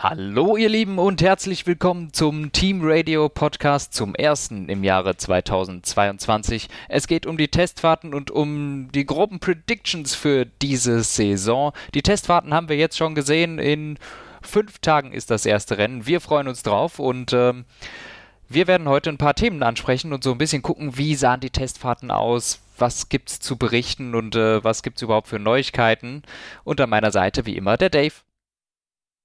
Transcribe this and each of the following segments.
Hallo ihr Lieben und herzlich willkommen zum Team Radio Podcast zum ersten im Jahre 2022. Es geht um die Testfahrten und um die groben Predictions für diese Saison. Die Testfahrten haben wir jetzt schon gesehen. In fünf Tagen ist das erste Rennen. Wir freuen uns drauf und ähm, wir werden heute ein paar Themen ansprechen und so ein bisschen gucken, wie sahen die Testfahrten aus, was gibt's zu berichten und äh, was gibt's überhaupt für Neuigkeiten. Und an meiner Seite wie immer der Dave.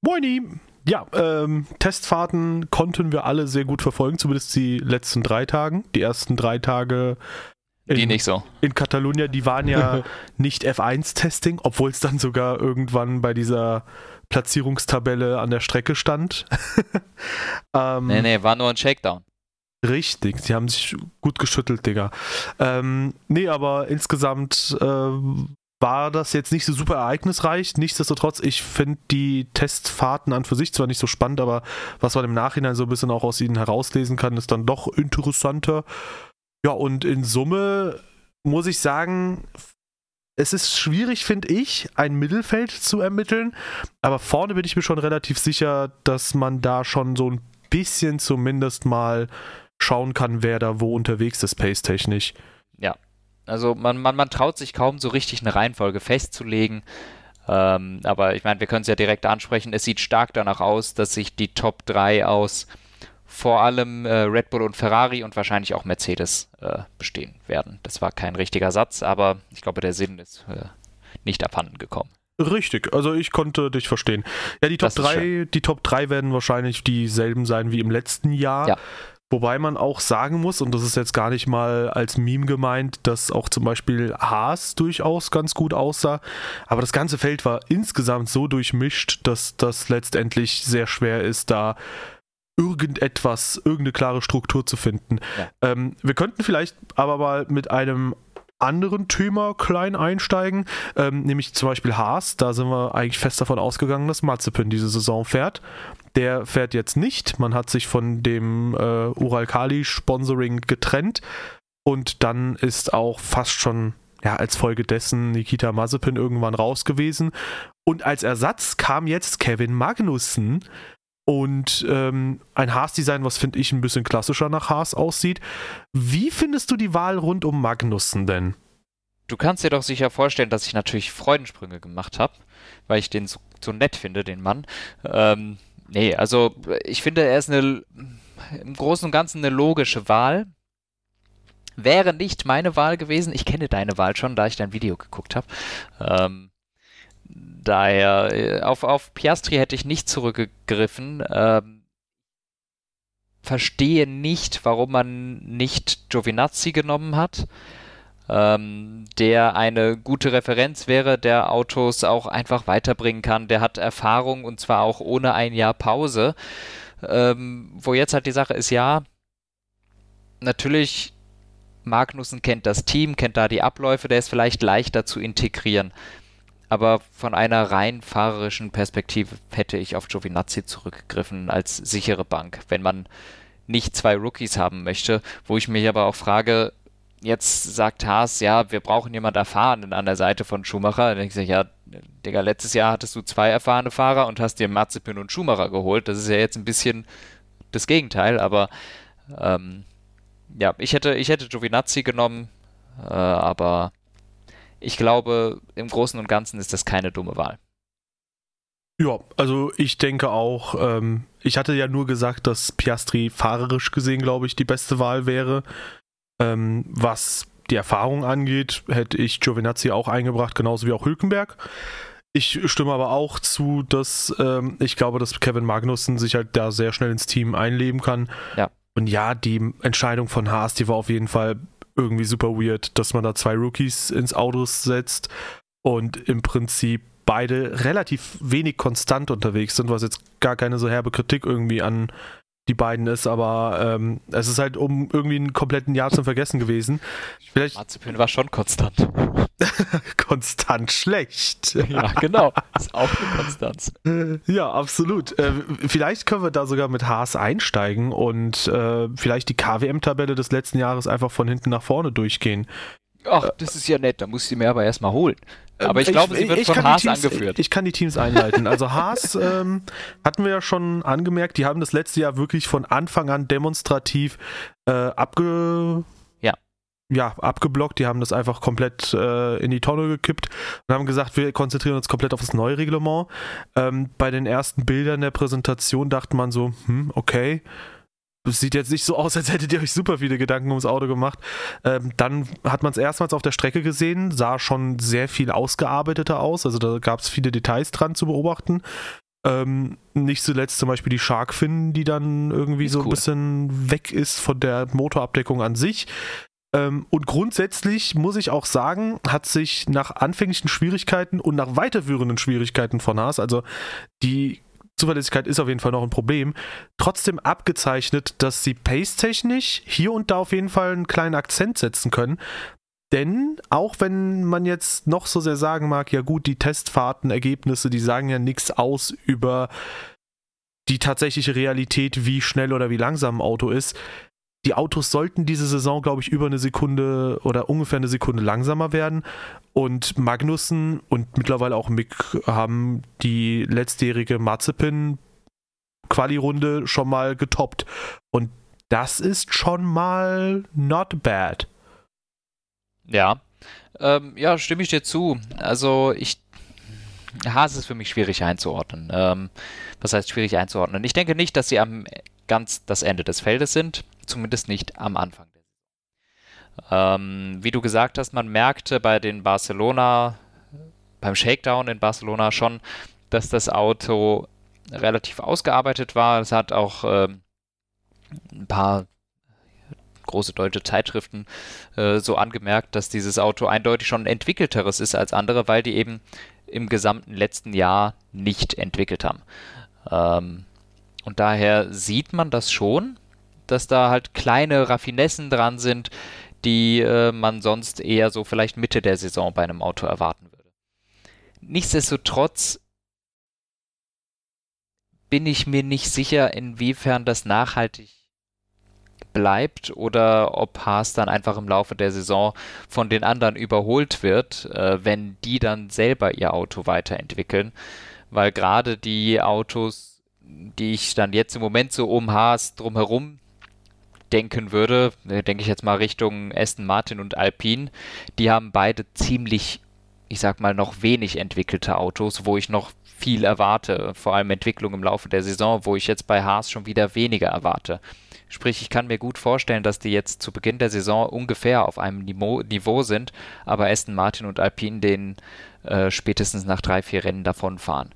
Moini! Ja, ähm, Testfahrten konnten wir alle sehr gut verfolgen, zumindest die letzten drei Tagen. Die ersten drei Tage in, die nicht so. In Catalunya, die waren ja nicht F1-Testing, obwohl es dann sogar irgendwann bei dieser Platzierungstabelle an der Strecke stand. ähm, nee, nee, war nur ein Shakedown. Richtig, die haben sich gut geschüttelt, Digga. Ähm, nee, aber insgesamt äh, war das jetzt nicht so super ereignisreich. Nichtsdestotrotz, ich finde die Testfahrten an für sich zwar nicht so spannend, aber was man im Nachhinein so ein bisschen auch aus ihnen herauslesen kann, ist dann doch interessanter. Ja, und in Summe muss ich sagen, es ist schwierig, finde ich, ein Mittelfeld zu ermitteln. Aber vorne bin ich mir schon relativ sicher, dass man da schon so ein bisschen zumindest mal schauen kann, wer da wo unterwegs ist, pace-technisch. Also man, man, man traut sich kaum so richtig eine Reihenfolge festzulegen. Ähm, aber ich meine, wir können es ja direkt ansprechen. Es sieht stark danach aus, dass sich die Top 3 aus vor allem äh, Red Bull und Ferrari und wahrscheinlich auch Mercedes äh, bestehen werden. Das war kein richtiger Satz, aber ich glaube, der Sinn ist äh, nicht abhanden gekommen. Richtig, also ich konnte dich verstehen. Ja, die Top 3, die Top 3 werden wahrscheinlich dieselben sein wie im letzten Jahr. Ja. Wobei man auch sagen muss, und das ist jetzt gar nicht mal als Meme gemeint, dass auch zum Beispiel Haas durchaus ganz gut aussah. Aber das ganze Feld war insgesamt so durchmischt, dass das letztendlich sehr schwer ist, da irgendetwas, irgendeine klare Struktur zu finden. Ja. Ähm, wir könnten vielleicht aber mal mit einem anderen Thema klein einsteigen, ähm, nämlich zum Beispiel Haas. Da sind wir eigentlich fest davon ausgegangen, dass Mazepin diese Saison fährt. Der fährt jetzt nicht. Man hat sich von dem äh, Ural-Kali-Sponsoring getrennt. Und dann ist auch fast schon ja, als Folge dessen Nikita Mazepin irgendwann raus gewesen. Und als Ersatz kam jetzt Kevin Magnussen. Und ähm, ein Haas-Design, was finde ich ein bisschen klassischer nach Haas aussieht. Wie findest du die Wahl rund um Magnussen denn? Du kannst dir doch sicher vorstellen, dass ich natürlich Freudensprünge gemacht habe, weil ich den so, so, nett finde, den Mann. Ähm, Nee, also ich finde, er ist eine, im Großen und Ganzen eine logische Wahl. Wäre nicht meine Wahl gewesen. Ich kenne deine Wahl schon, da ich dein Video geguckt habe. Ähm, daher, äh, auf, auf Piastri hätte ich nicht zurückgegriffen. Ähm, verstehe nicht, warum man nicht Giovinazzi genommen hat ähm, der eine gute Referenz wäre, der Autos auch einfach weiterbringen kann. Der hat Erfahrung und zwar auch ohne ein Jahr Pause. Ähm, wo jetzt halt die Sache ist, ja, natürlich, Magnussen kennt das Team, kennt da die Abläufe, der ist vielleicht leichter zu integrieren. Aber von einer rein fahrerischen Perspektive hätte ich auf Giovinazzi zurückgegriffen als sichere Bank, wenn man nicht zwei Rookies haben möchte, wo ich mich aber auch frage, jetzt sagt Haas, ja, wir brauchen jemand Erfahrenen an der Seite von Schumacher. Dann denke ich, ja, Digga, letztes Jahr hattest du zwei erfahrene Fahrer und hast dir Mazepin und Schumacher geholt. Das ist ja jetzt ein bisschen das Gegenteil, aber ähm, ja, ich hätte, ich hätte Giovinazzi genommen, äh, aber ich glaube, im Großen und Ganzen ist das keine dumme Wahl. Ja, also ich denke auch, ähm, ich hatte ja nur gesagt, dass Piastri fahrerisch gesehen, glaube ich, die beste Wahl wäre. Ähm, was die Erfahrung angeht, hätte ich Giovinazzi auch eingebracht, genauso wie auch Hülkenberg. Ich stimme aber auch zu, dass ähm, ich glaube, dass Kevin Magnussen sich halt da sehr schnell ins Team einleben kann. Ja. Und ja, die Entscheidung von Haas, die war auf jeden Fall irgendwie super weird, dass man da zwei Rookies ins Auto setzt und im Prinzip beide relativ wenig konstant unterwegs sind, was jetzt gar keine so herbe Kritik irgendwie an die beiden ist, aber ähm, es ist halt um irgendwie einen kompletten Jahr zum Vergessen gewesen. Vielleicht Marzipin war schon konstant. konstant schlecht. Ja, genau. Ist auch eine Konstanz. Ja, absolut. Äh, vielleicht können wir da sogar mit Haas einsteigen und äh, vielleicht die KWM-Tabelle des letzten Jahres einfach von hinten nach vorne durchgehen. Ach, das ist ja nett, da muss ich mir aber erstmal holen. Aber ich glaube, sie wird ich, von Haas Teams, angeführt. Ich, kann die Teams einleiten. Also Haas ähm, hatten wir ja schon angemerkt, die haben das letzte Jahr wirklich von Anfang an demonstrativ äh, abge ja. Ja, abgeblockt. Die haben das einfach komplett äh, in die Tonne gekippt und haben gesagt, wir konzentrieren uns komplett auf das neue Reglement. Ähm, bei den ersten Bildern der Präsentation dachte man so, hm, okay, es sieht jetzt nicht so aus, als hättet ihr euch super viele Gedanken ums Auto gemacht. Ähm, dann hat man es erstmals auf der Strecke gesehen, sah schon sehr viel ausgearbeiteter aus. Also da gab es viele Details dran zu beobachten. Ähm, nicht zuletzt zum Beispiel die Shark Fin, die dann irgendwie so cool. ein bisschen weg ist von der Motorabdeckung an sich. Ähm, und grundsätzlich muss ich auch sagen, hat sich nach anfänglichen Schwierigkeiten und nach weiterführenden Schwierigkeiten von Haas, also die Zuverlässigkeit ist auf jeden Fall noch ein Problem. Trotzdem abgezeichnet, dass sie pace-technisch hier und da auf jeden Fall einen kleinen Akzent setzen können. Denn auch wenn man jetzt noch so sehr sagen mag, ja gut, die Testfahrtenergebnisse, die sagen ja nichts aus über die tatsächliche Realität, wie schnell oder wie langsam ein Auto ist, die Autos sollten diese Saison, glaube ich, über eine Sekunde oder ungefähr eine Sekunde langsamer werden. Und Magnussen und mittlerweile auch Mick haben die letztjährige Mazepin Quali-Runde schon mal getoppt. Und das ist schon mal not bad. Ja, ähm, ja, stimme ich dir zu. Also ich Haas ist für mich schwierig einzuordnen. Ähm, was heißt schwierig einzuordnen? Ich denke nicht, dass sie am ganz das Ende des Feldes sind zumindest nicht am Anfang. Ähm, wie du gesagt hast, man merkte bei den Barcelona, beim Shakedown in Barcelona schon, dass das Auto relativ ausgearbeitet war. Es hat auch ähm, ein paar große deutsche Zeitschriften äh, so angemerkt, dass dieses Auto eindeutig schon ein entwickelteres ist als andere, weil die eben im gesamten letzten Jahr nicht entwickelt haben. Ähm, und daher sieht man das schon, dass da halt kleine Raffinessen dran sind, die äh, man sonst eher so vielleicht Mitte der Saison bei einem Auto erwarten würde. Nichtsdestotrotz bin ich mir nicht sicher, inwiefern das nachhaltig bleibt oder ob Haas dann einfach im Laufe der Saison von den anderen überholt wird, äh, wenn die dann selber ihr Auto weiterentwickeln. Weil gerade die Autos, die ich dann jetzt im Moment so um Haas drumherum denken würde, äh, denke ich jetzt mal Richtung Aston Martin und Alpine, die haben beide ziemlich, ich sag mal, noch wenig entwickelte Autos, wo ich noch viel erwarte, vor allem Entwicklung im Laufe der Saison, wo ich jetzt bei Haas schon wieder weniger erwarte. Sprich, ich kann mir gut vorstellen, dass die jetzt zu Beginn der Saison ungefähr auf einem Niveau, sind, aber Aston Martin und Alpine den äh, spätestens nach drei, vier Rennen davonfahren.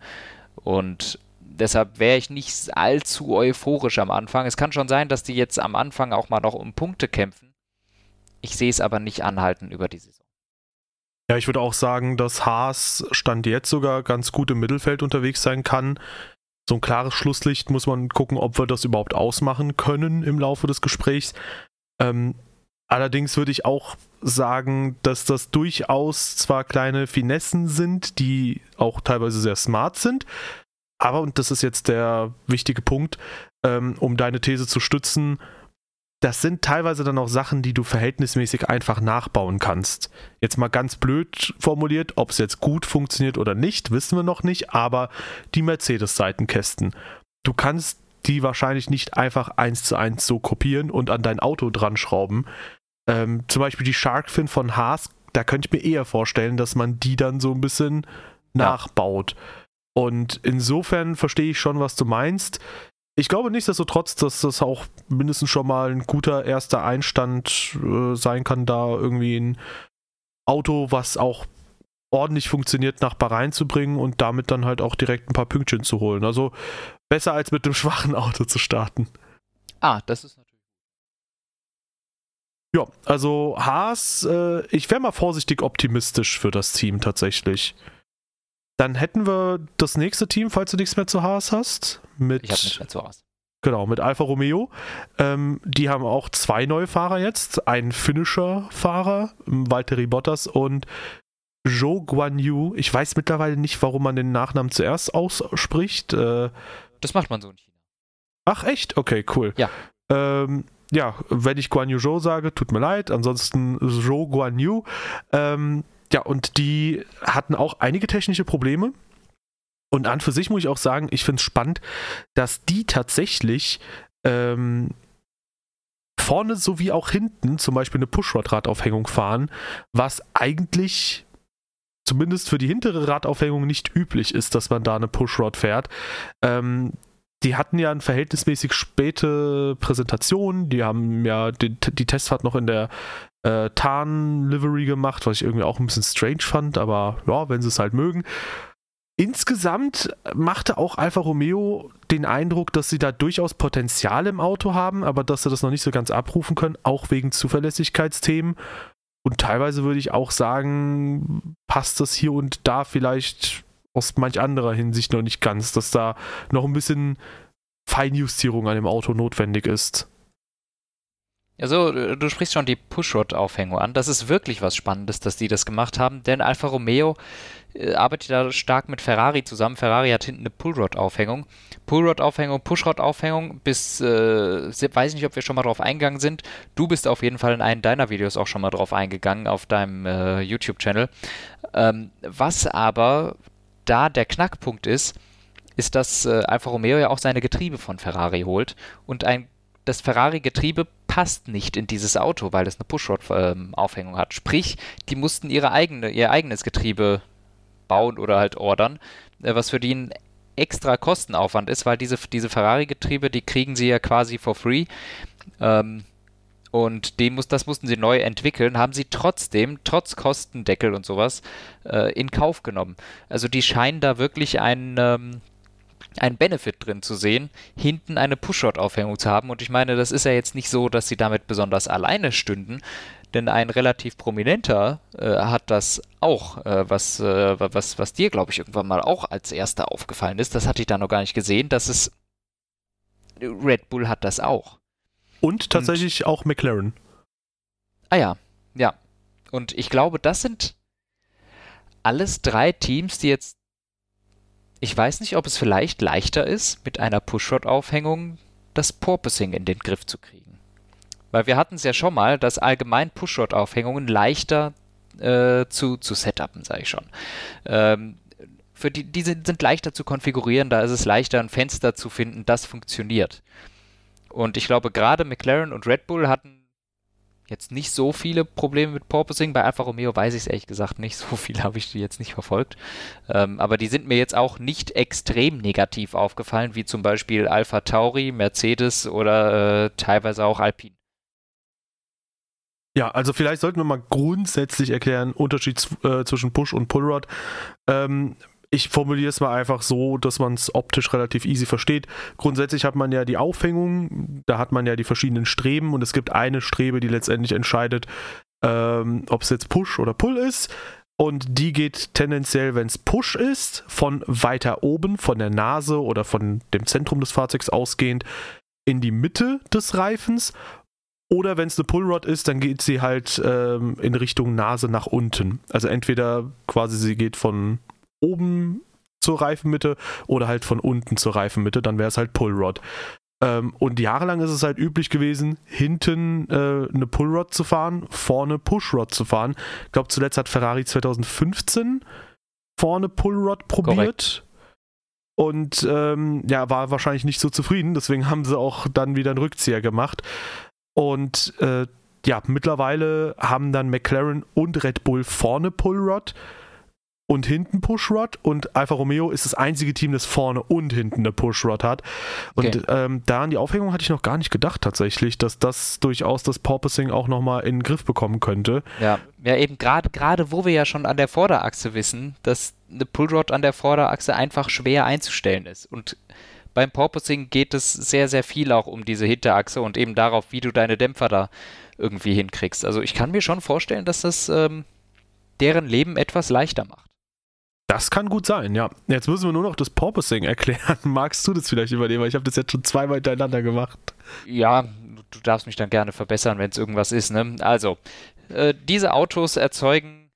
Und deshalb wäre ich nicht allzu euphorisch am Anfang. Es kann schon sein, dass die jetzt am Anfang auch mal noch um Punkte kämpfen. Ich sehe es aber nicht anhalten über die Saison. Ja, ich würde auch sagen, dass Haas Stand jetzt sogar ganz gut im Mittelfeld unterwegs sein kann. So ein klares Schlusslicht muss man gucken, ob wir das überhaupt ausmachen können im Laufe des Gesprächs. Ähm, allerdings würde ich auch sagen, dass das durchaus zwar kleine Finessen sind, die auch teilweise sehr smart sind, aber, und das ist jetzt der wichtige Punkt, ähm, um deine These zu stützen, das sind teilweise dann auch Sachen, die du verhältnismäßig einfach nachbauen kannst. Jetzt mal ganz blöd formuliert, ob es jetzt gut funktioniert oder nicht, wissen wir noch nicht, aber die Mercedes-Seitenkästen, du kannst die wahrscheinlich nicht einfach eins zu eins so kopieren und an dein Auto dran schrauben. Ähm, zum Beispiel die Sharkfin von Haas, da könnte ich mir eher vorstellen, dass man die dann so ein bisschen ja. nachbaut. Und insofern verstehe ich schon, was du meinst. Ich glaube nichtsdestotrotz, dass das auch mindestens schon mal ein guter erster Einstand äh, sein kann, da irgendwie ein Auto, was auch ordentlich funktioniert, nach Bahrain zu bringen und damit dann halt auch direkt ein paar Pünktchen zu holen. Also besser als mit dem schwachen Auto zu starten. Ah, das ist natürlich. Ja, also Haas, äh, ich wäre mal vorsichtig optimistisch für das Team tatsächlich. Dann hätten wir das nächste Team, falls du nichts mehr zu Haas hast. Mit, ich habe nichts mehr zu Haas. Genau, mit Alfa Romeo. Ähm, die haben auch zwei neue Fahrer jetzt. Ein finnischer Fahrer, Valtteri Bottas und Zhou Guanyu. Ich weiß mittlerweile nicht, warum man den Nachnamen zuerst ausspricht. Äh, das macht man so in China. Ach, echt? Okay, cool. Ja. Ähm, ja, wenn ich Guan Yu Zhou sage, tut mir leid. Ansonsten Zhou Guan Yu. Ähm, ja, und die hatten auch einige technische Probleme. Und an für sich muss ich auch sagen, ich finde es spannend, dass die tatsächlich ähm, vorne sowie auch hinten zum Beispiel eine Pushrod-Radaufhängung fahren, was eigentlich zumindest für die hintere Radaufhängung nicht üblich ist, dass man da eine Pushrod fährt. Ähm, die hatten ja eine verhältnismäßig späte Präsentation. Die haben ja die, die Testfahrt noch in der äh, Tarn-Livery gemacht, was ich irgendwie auch ein bisschen strange fand, aber ja, wenn sie es halt mögen. Insgesamt machte auch Alfa Romeo den Eindruck, dass sie da durchaus Potenzial im Auto haben, aber dass sie das noch nicht so ganz abrufen können, auch wegen Zuverlässigkeitsthemen. Und teilweise würde ich auch sagen, passt das hier und da vielleicht aus manch anderer Hinsicht noch nicht ganz, dass da noch ein bisschen Feinjustierung an dem Auto notwendig ist. Also, du sprichst schon die Pushrod-Aufhängung an. Das ist wirklich was Spannendes, dass die das gemacht haben, denn Alfa Romeo äh, arbeitet da stark mit Ferrari zusammen. Ferrari hat hinten eine Pullrod-Aufhängung. Pullrod-Aufhängung, Pushrod-Aufhängung, bis, äh, weiß nicht, ob wir schon mal drauf eingegangen sind. Du bist auf jeden Fall in einem deiner Videos auch schon mal drauf eingegangen, auf deinem äh, YouTube-Channel. Ähm, was aber da der Knackpunkt ist, ist, dass äh, Alfa Romeo ja auch seine Getriebe von Ferrari holt und ein das Ferrari-Getriebe passt nicht in dieses Auto, weil es eine Pushrod-Aufhängung ähm, hat. Sprich, die mussten ihre eigene, ihr eigenes Getriebe bauen oder halt ordern, äh, was für die ein extra Kostenaufwand ist, weil diese, diese Ferrari-Getriebe, die kriegen sie ja quasi for free. Ähm, und den muss, das mussten sie neu entwickeln, haben sie trotzdem, trotz Kostendeckel und sowas, äh, in Kauf genommen. Also die scheinen da wirklich einen, ähm, einen Benefit drin zu sehen, hinten eine Push-Shot-Aufhängung zu haben. Und ich meine, das ist ja jetzt nicht so, dass sie damit besonders alleine stünden, denn ein relativ prominenter äh, hat das auch, äh, was, äh, was, was dir, glaube ich, irgendwann mal auch als erster aufgefallen ist. Das hatte ich da noch gar nicht gesehen, dass es Red Bull hat das auch. Und tatsächlich und, auch McLaren. Ah ja, ja. Und ich glaube, das sind alles drei Teams, die jetzt. Ich weiß nicht, ob es vielleicht leichter ist, mit einer Pushrod-Aufhängung das Porpoising in den Griff zu kriegen. Weil wir hatten es ja schon mal, dass allgemein Pushrod-Aufhängungen leichter äh, zu, zu setupen, sage ich schon. Ähm, für die, die sind, sind leichter zu konfigurieren, da ist es leichter, ein Fenster zu finden, das funktioniert. Und ich glaube, gerade McLaren und Red Bull hatten jetzt nicht so viele Probleme mit Porpoising. Bei Alfa Romeo weiß ich es ehrlich gesagt nicht. So viel habe ich die jetzt nicht verfolgt. Ähm, aber die sind mir jetzt auch nicht extrem negativ aufgefallen, wie zum Beispiel Alpha Tauri, Mercedes oder äh, teilweise auch Alpine. Ja, also vielleicht sollten wir mal grundsätzlich erklären, Unterschied äh, zwischen Push und Pullrod. Ähm, ich formuliere es mal einfach so, dass man es optisch relativ easy versteht. Grundsätzlich hat man ja die Aufhängung, da hat man ja die verschiedenen Streben und es gibt eine Strebe, die letztendlich entscheidet, ähm, ob es jetzt Push oder Pull ist. Und die geht tendenziell, wenn es Push ist, von weiter oben, von der Nase oder von dem Zentrum des Fahrzeugs ausgehend, in die Mitte des Reifens. Oder wenn es eine Pullrod ist, dann geht sie halt ähm, in Richtung Nase nach unten. Also entweder quasi sie geht von oben zur Reifenmitte oder halt von unten zur Reifenmitte, dann wäre es halt Pullrod. Ähm, und jahrelang ist es halt üblich gewesen, hinten äh, eine Pullrod zu fahren, vorne Pushrod zu fahren. Ich glaube, zuletzt hat Ferrari 2015 vorne Pullrod probiert. Korrekt. Und ähm, ja, war wahrscheinlich nicht so zufrieden, deswegen haben sie auch dann wieder einen Rückzieher gemacht. Und äh, ja, mittlerweile haben dann McLaren und Red Bull vorne Pullrod und hinten Pushrod und Alfa Romeo ist das einzige Team, das vorne und hinten eine Pushrod hat. Und okay. ähm, da an die Aufhängung hatte ich noch gar nicht gedacht tatsächlich, dass das durchaus das Porpoising auch nochmal in den Griff bekommen könnte. Ja, ja eben gerade gerade wo wir ja schon an der Vorderachse wissen, dass eine Pullrod an der Vorderachse einfach schwer einzustellen ist und beim Porpoising geht es sehr, sehr viel auch um diese Hinterachse und eben darauf, wie du deine Dämpfer da irgendwie hinkriegst. Also ich kann mir schon vorstellen, dass das ähm, deren Leben etwas leichter macht. Das kann gut sein, ja. Jetzt müssen wir nur noch das Porpoising erklären. Magst du das vielleicht übernehmen? Weil ich habe das jetzt schon zweimal hintereinander gemacht. Ja, du darfst mich dann gerne verbessern, wenn es irgendwas ist. Ne? Also, äh, diese Autos erzeugen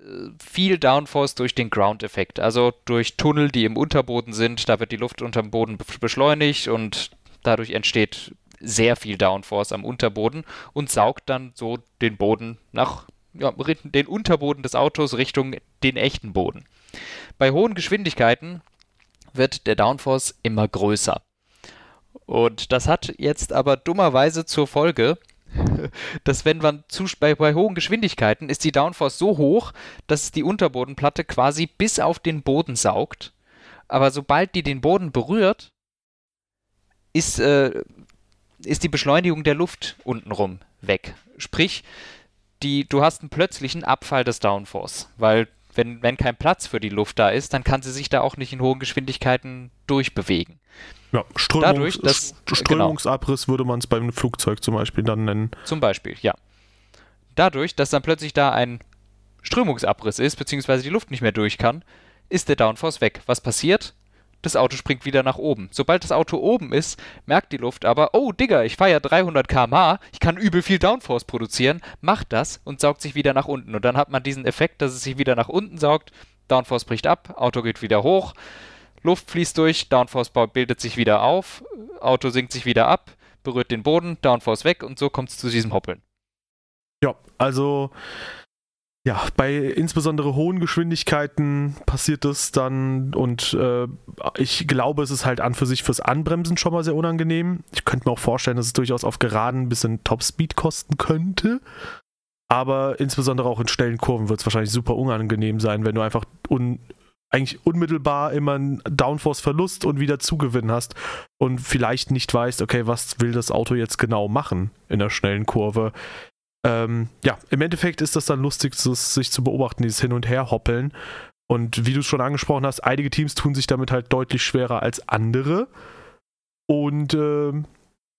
äh, viel Downforce durch den Ground-Effekt. Also durch Tunnel, die im Unterboden sind. Da wird die Luft unterm Boden beschleunigt und dadurch entsteht sehr viel Downforce am Unterboden und saugt dann so den Boden nach ja, den Unterboden des Autos Richtung den echten Boden. Bei hohen Geschwindigkeiten wird der Downforce immer größer. Und das hat jetzt aber dummerweise zur Folge, dass wenn man zu, bei, bei hohen Geschwindigkeiten ist die Downforce so hoch, dass die Unterbodenplatte quasi bis auf den Boden saugt. Aber sobald die den Boden berührt, ist, äh, ist die Beschleunigung der Luft untenrum weg. Sprich, die, du hast einen plötzlichen Abfall des Downforce, weil wenn, wenn kein Platz für die Luft da ist, dann kann sie sich da auch nicht in hohen Geschwindigkeiten durchbewegen. Ja, Strömungs Dadurch, dass, Strömungsabriss genau. würde man es beim Flugzeug zum Beispiel dann nennen. Zum Beispiel, ja. Dadurch, dass dann plötzlich da ein Strömungsabriss ist, beziehungsweise die Luft nicht mehr durch kann, ist der Downforce weg. Was passiert? Das Auto springt wieder nach oben. Sobald das Auto oben ist, merkt die Luft aber, oh Digga, ich fahre ja 300 km/h, ich kann übel viel Downforce produzieren, macht das und saugt sich wieder nach unten. Und dann hat man diesen Effekt, dass es sich wieder nach unten saugt, Downforce bricht ab, Auto geht wieder hoch, Luft fließt durch, Downforce bildet sich wieder auf, Auto sinkt sich wieder ab, berührt den Boden, Downforce weg und so kommt es zu diesem Hoppeln. Ja, also ja, bei insbesondere hohen Geschwindigkeiten passiert das dann und äh, ich glaube, es ist halt an für sich fürs Anbremsen schon mal sehr unangenehm. Ich könnte mir auch vorstellen, dass es durchaus auf Geraden ein bisschen Topspeed kosten könnte. Aber insbesondere auch in schnellen Kurven wird es wahrscheinlich super unangenehm sein, wenn du einfach un eigentlich unmittelbar immer einen Downforce-Verlust und wieder Zugewinn hast und vielleicht nicht weißt, okay, was will das Auto jetzt genau machen in der schnellen Kurve. Ähm, ja, im Endeffekt ist das dann lustig, das, sich zu beobachten, dieses Hin- und Her-Hoppeln. Und wie du es schon angesprochen hast, einige Teams tun sich damit halt deutlich schwerer als andere. Und ähm,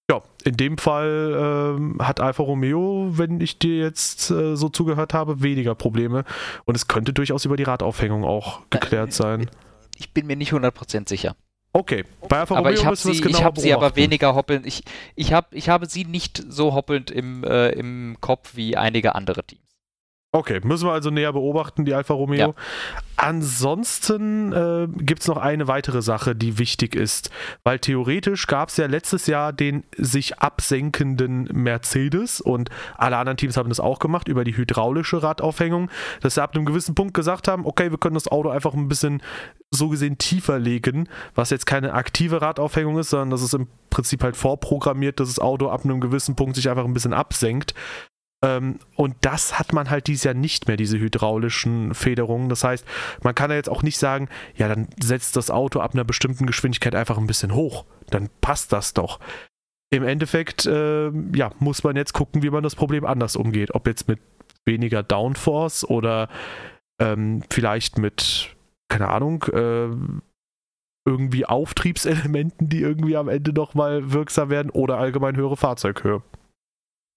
ja, in dem Fall ähm, hat Alfa Romeo, wenn ich dir jetzt äh, so zugehört habe, weniger Probleme. Und es könnte durchaus über die Radaufhängung auch geklärt sein. Ich bin mir nicht 100% sicher. Okay, bei Alfa aber Romeo ich habe sie, genau ich hab sie aber weniger hoppelnd. Ich, ich, hab, ich habe sie nicht so hoppelnd im, äh, im Kopf wie einige andere Teams. Okay, müssen wir also näher beobachten, die Alfa Romeo. Ja. Ansonsten äh, gibt es noch eine weitere Sache, die wichtig ist, weil theoretisch gab es ja letztes Jahr den sich absenkenden Mercedes und alle anderen Teams haben das auch gemacht über die hydraulische Radaufhängung, dass sie ab einem gewissen Punkt gesagt haben, okay, wir können das Auto einfach ein bisschen so gesehen tiefer legen, was jetzt keine aktive Radaufhängung ist, sondern das ist im Prinzip halt vorprogrammiert, dass das Auto ab einem gewissen Punkt sich einfach ein bisschen absenkt. Ähm, und das hat man halt dieses Jahr nicht mehr, diese hydraulischen Federungen. Das heißt, man kann ja jetzt auch nicht sagen, ja, dann setzt das Auto ab einer bestimmten Geschwindigkeit einfach ein bisschen hoch. Dann passt das doch. Im Endeffekt, äh, ja, muss man jetzt gucken, wie man das Problem anders umgeht. Ob jetzt mit weniger Downforce oder ähm, vielleicht mit, keine Ahnung, äh, irgendwie Auftriebselementen, die irgendwie am Ende nochmal wirksam werden oder allgemein höhere Fahrzeughöhe.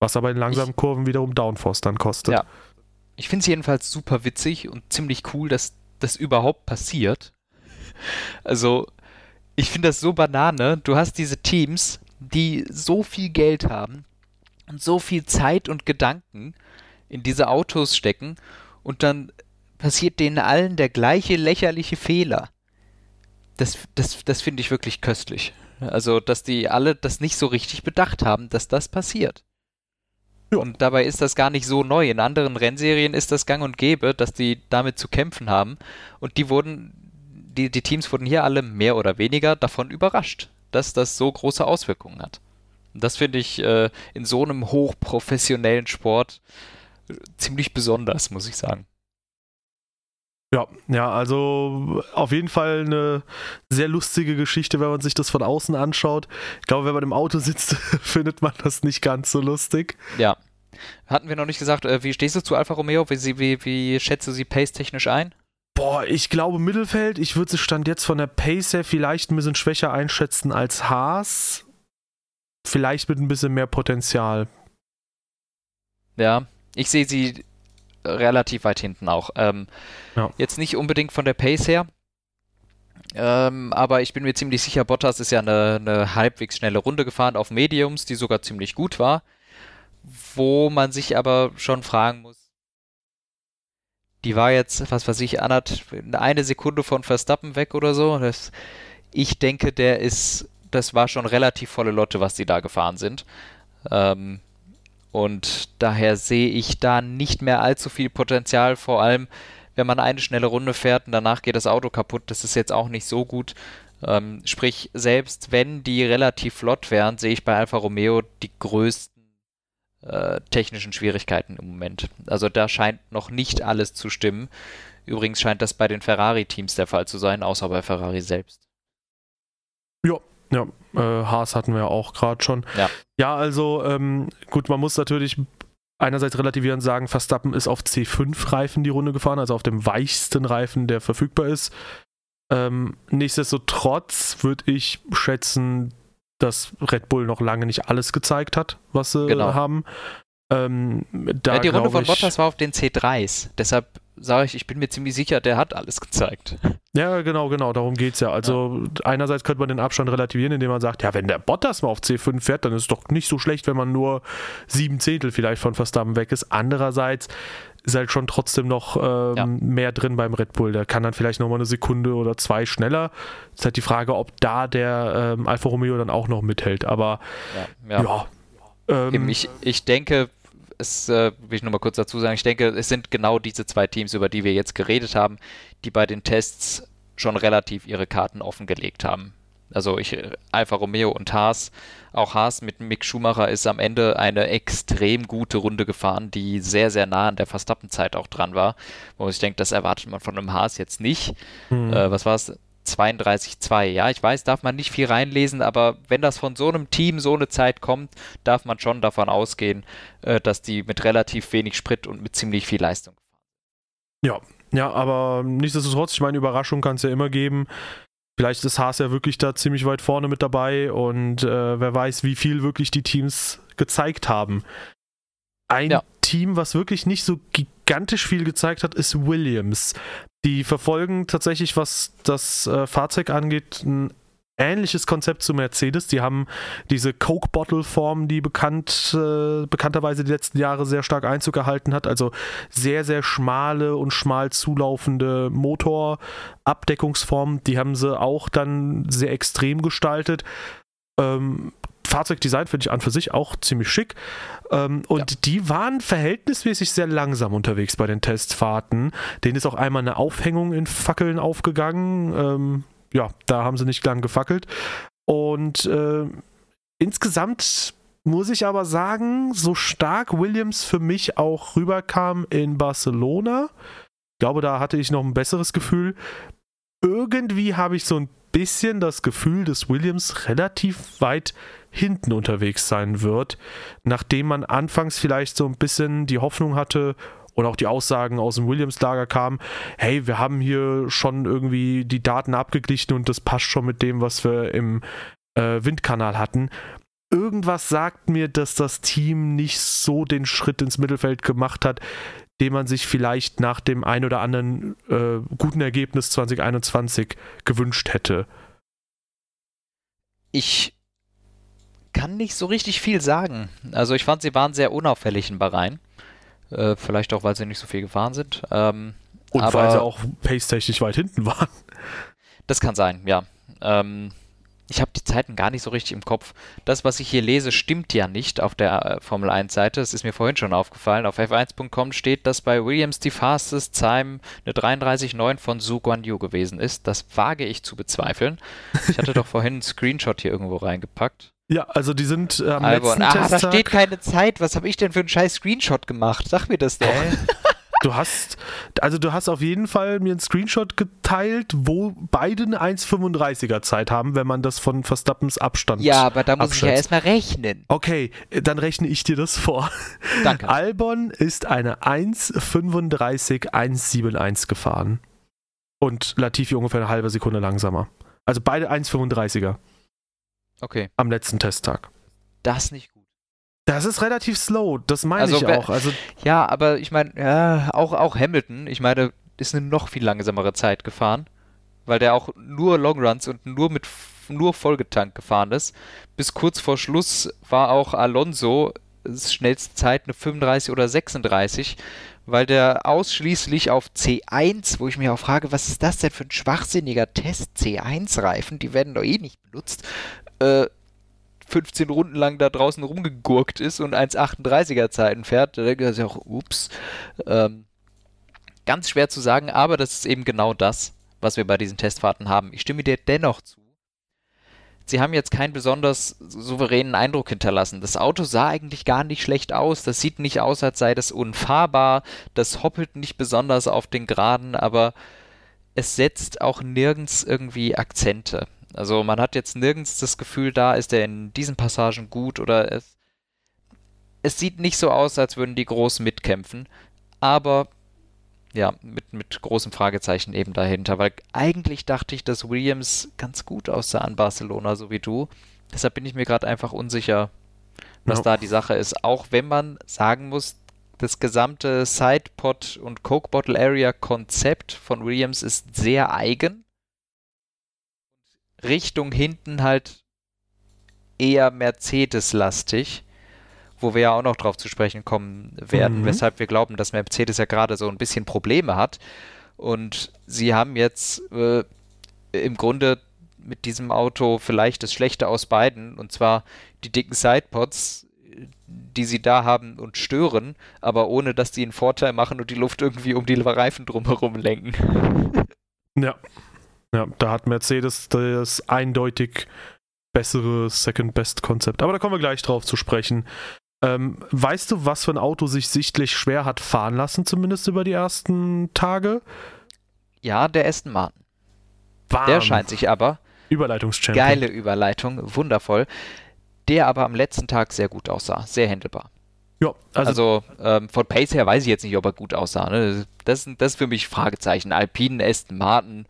Was aber in langsamen ich, Kurven wiederum Downforce dann kostet. Ja. Ich finde es jedenfalls super witzig und ziemlich cool, dass das überhaupt passiert. Also, ich finde das so banane. Du hast diese Teams, die so viel Geld haben und so viel Zeit und Gedanken in diese Autos stecken und dann passiert denen allen der gleiche lächerliche Fehler. Das, das, das finde ich wirklich köstlich. Also, dass die alle das nicht so richtig bedacht haben, dass das passiert. Ja. Und dabei ist das gar nicht so neu. In anderen Rennserien ist das gang und gäbe, dass die damit zu kämpfen haben. Und die wurden, die, die Teams wurden hier alle mehr oder weniger davon überrascht, dass das so große Auswirkungen hat. Und das finde ich äh, in so einem hochprofessionellen Sport äh, ziemlich besonders, muss ich sagen. Ja, ja, also auf jeden Fall eine sehr lustige Geschichte, wenn man sich das von außen anschaut. Ich glaube, wenn man im Auto sitzt, findet man das nicht ganz so lustig. Ja. Hatten wir noch nicht gesagt, äh, wie stehst du zu Alfa Romeo? Wie, wie, wie schätzt du sie pace-technisch ein? Boah, ich glaube Mittelfeld. Ich würde sie Stand jetzt von der Pace her vielleicht ein bisschen schwächer einschätzen als Haas. Vielleicht mit ein bisschen mehr Potenzial. Ja, ich sehe sie relativ weit hinten auch. Ähm, ja. Jetzt nicht unbedingt von der Pace her, ähm, aber ich bin mir ziemlich sicher, Bottas ist ja eine, eine, halbwegs schnelle Runde gefahren auf Mediums, die sogar ziemlich gut war, wo man sich aber schon fragen muss, die war jetzt, was weiß ich, eine Sekunde von Verstappen weg oder so. Das, ich denke, der ist, das war schon relativ volle Lotte, was die da gefahren sind. Ähm, Und daher sehe ich da nicht mehr allzu viel Potenzial, vor allem wenn man eine schnelle Runde fährt und danach geht das Auto kaputt. Das ist jetzt auch nicht so gut. Ähm, sprich, selbst wenn die relativ flott wären, sehe ich bei Alfa Romeo die größten äh, technischen Schwierigkeiten im Moment. Also da scheint noch nicht alles zu stimmen. Übrigens scheint das bei den Ferrari-Teams der Fall zu sein, außer bei Ferrari selbst. Ja, ja, äh, Haas hatten wir auch gerade schon. Ja, ja also ähm, gut, man muss natürlich einerseits relativieren sagen, Verstappen ist auf C5-Reifen die Runde gefahren, also auf dem weichsten Reifen, der verfügbar ist. Ähm, nichtsdestotrotz würde ich schätzen, dass Red Bull noch lange nicht alles gezeigt hat, was sie genau. haben. Ähm, ja, die Runde von Bottas war auf den C3s, deshalb sage ich, ich bin mir ziemlich sicher, der hat alles gezeigt. Ja, genau, genau, darum geht es ja. Also ja. einerseits könnte man den Abstand relativieren, indem man sagt, ja, wenn der Bottas mal auf C5 fährt, dann ist es doch nicht so schlecht, wenn man nur sieben Zehntel vielleicht von Verstappen weg ist. Andererseits ist halt schon trotzdem noch ähm, ja. mehr drin beim Red Bull. Der kann dann vielleicht nochmal eine Sekunde oder zwei schneller. Ist halt die Frage, ob da der ähm, Alfa Romeo dann auch noch mithält. Aber ja, ja. Ähm, ich, ich denke, es äh, will ich nur mal kurz dazu sagen, ich denke, es sind genau diese zwei Teams, über die wir jetzt geredet haben, die bei den Tests schon relativ ihre Karten offengelegt haben. Also ich, Alfa Romeo und Haas, auch Haas mit Mick Schumacher ist am Ende eine extrem gute Runde gefahren, die sehr, sehr nah an der Verstappenzeit auch dran war. Wo ich denke, das erwartet man von einem Haas jetzt nicht. Mhm. Äh, was war es? 32,2. Ja, ich weiß, darf man nicht viel reinlesen, aber wenn das von so einem Team so eine Zeit kommt, darf man schon davon ausgehen, äh, dass die mit relativ wenig Sprit und mit ziemlich viel Leistung. Ja, ja, aber nichtsdestotrotz, ich meine, Überraschung kann es ja immer geben. Vielleicht ist Haas ja wirklich da ziemlich weit vorne mit dabei und äh, wer weiß, wie viel wirklich die Teams gezeigt haben. Ein ja. Team, was wirklich nicht so gigantisch viel gezeigt hat, ist Williams. Die verfolgen tatsächlich, was das äh, Fahrzeug angeht, ein ähnliches Konzept zu Mercedes. Die haben diese Coke-Bottle-Form, die bekannt, äh, bekannterweise die letzten Jahre sehr stark Einzug gehalten hat. Also sehr, sehr schmale und schmal zulaufende Motorabdeckungsform. Die haben sie auch dann sehr extrem gestaltet. Ähm, Fahrzeugdesign finde ich an für sich auch ziemlich schick. Ähm, und ja. die waren verhältnismäßig sehr langsam unterwegs bei den Testfahrten. Denen ist auch einmal eine Aufhängung in Fackeln aufgegangen. Ähm, ja, da haben sie nicht lang gefackelt. Und äh, insgesamt muss ich aber sagen, so stark Williams für mich auch rüberkam in Barcelona, ich glaube, da hatte ich noch ein besseres Gefühl. Irgendwie habe ich so ein bisschen das Gefühl, dass Williams relativ weit hinten unterwegs sein wird, nachdem man anfangs vielleicht so ein bisschen die Hoffnung hatte und auch die Aussagen aus dem Williams-Lager kamen, hey, wir haben hier schon irgendwie die Daten abgeglichen und das passt schon mit dem, was wir im äh, Windkanal hatten. Irgendwas sagt mir, dass das Team nicht so den Schritt ins Mittelfeld gemacht hat, den man sich vielleicht nach dem ein oder anderen äh, guten Ergebnis 2021 gewünscht hätte. Ich kann nicht so richtig viel sagen. Also ich fand, sie waren sehr unauffällig in Bahrain. Äh, vielleicht auch, weil sie nicht so viel gefahren sind. Ähm, Und weil sie auch pace-technisch weit hinten waren. Das kann sein, ja. Ähm, ich habe die Zeiten gar nicht so richtig im Kopf. Das, was ich hier lese, stimmt ja nicht auf der äh, Formel 1 Seite. Das ist mir vorhin schon aufgefallen. Auf f1.com steht, dass bei Williams die fastest Time eine 33,9 von Su Guan Yu gewesen ist. Das wage ich zu bezweifeln. Ich hatte doch vorhin einen Screenshot hier irgendwo reingepackt. Ja, also die sind am Albon. letzten Ah, Testtag da steht keine Zeit. Was habe ich denn für einen scheiß Screenshot gemacht? Sag mir das doch. Du hast, also du hast auf jeden Fall mir einen Screenshot geteilt, wo beide eine 1,35er Zeit haben, wenn man das von Verstappens Abstand Ja, aber da muss abschätzt. ich ja erstmal rechnen. Okay, dann rechne ich dir das vor. Danke. Albon ist eine 1,35, 1,71 gefahren. Und Latifi ungefähr eine halbe Sekunde langsamer. Also beide 1,35er. Okay. Am letzten Testtag. Das nicht gut. Das ist relativ slow, das meine also, ich auch. Also, ja, aber ich meine, ja, auch, auch Hamilton, ich meine, ist eine noch viel langsamere Zeit gefahren, weil der auch nur Longruns und nur mit nur vollgetankt gefahren ist. Bis kurz vor Schluss war auch Alonso schnellste Zeit eine 35 oder 36, weil der ausschließlich auf C1, wo ich mich auch frage, was ist das denn für ein schwachsinniger Test? C1-Reifen, die werden doch eh nicht benutzt, äh, 15 Runden lang da draußen rumgegurkt ist und 1,38er Zeiten fährt, da denkt er sich auch, ups. Ähm, ganz schwer zu sagen, aber das ist eben genau das, was wir bei diesen Testfahrten haben. Ich stimme dir dennoch zu. Sie haben jetzt keinen besonders souveränen Eindruck hinterlassen. Das Auto sah eigentlich gar nicht schlecht aus. Das sieht nicht aus, als sei das unfahrbar. Das hoppelt nicht besonders auf den Geraden, aber es setzt auch nirgends irgendwie Akzente. Also man hat jetzt nirgends das Gefühl, da ist er in diesen Passagen gut oder es, es sieht nicht so aus, als würden die groß mitkämpfen. Aber ja, mit, mit großem Fragezeichen eben dahinter, weil eigentlich dachte ich, dass Williams ganz gut aussah an Barcelona, so wie du. Deshalb bin ich mir gerade einfach unsicher, was no. da die Sache ist. Auch wenn man sagen muss, das gesamte Sidepod und Coke Bottle Area Konzept von Williams ist sehr eigen. Richtung hinten halt eher Mercedes-lastig, wo wir ja auch noch drauf zu sprechen kommen werden, mhm. weshalb wir glauben, dass Mercedes ja gerade so ein bisschen Probleme hat. Und sie haben jetzt äh, im Grunde mit diesem Auto vielleicht das Schlechte aus beiden, und zwar die dicken Sidepods, die sie da haben und stören, aber ohne dass die einen Vorteil machen und die Luft irgendwie um die Reifen drumherum lenken. Ja. Ja, da hat Mercedes das eindeutig bessere Second-Best-Konzept. Aber da kommen wir gleich drauf zu sprechen. Ähm, weißt du, was für ein Auto sich sichtlich schwer hat fahren lassen, zumindest über die ersten Tage? Ja, der Aston Martin. Bam. Der scheint sich aber. Überleitungschampion. Geile Überleitung, wundervoll. Der aber am letzten Tag sehr gut aussah, sehr handelbar. Ja, also, also ähm, von Pace her weiß ich jetzt nicht, ob er gut aussah. Ne? Das, das ist für mich Fragezeichen. Alpine, Aston Martin,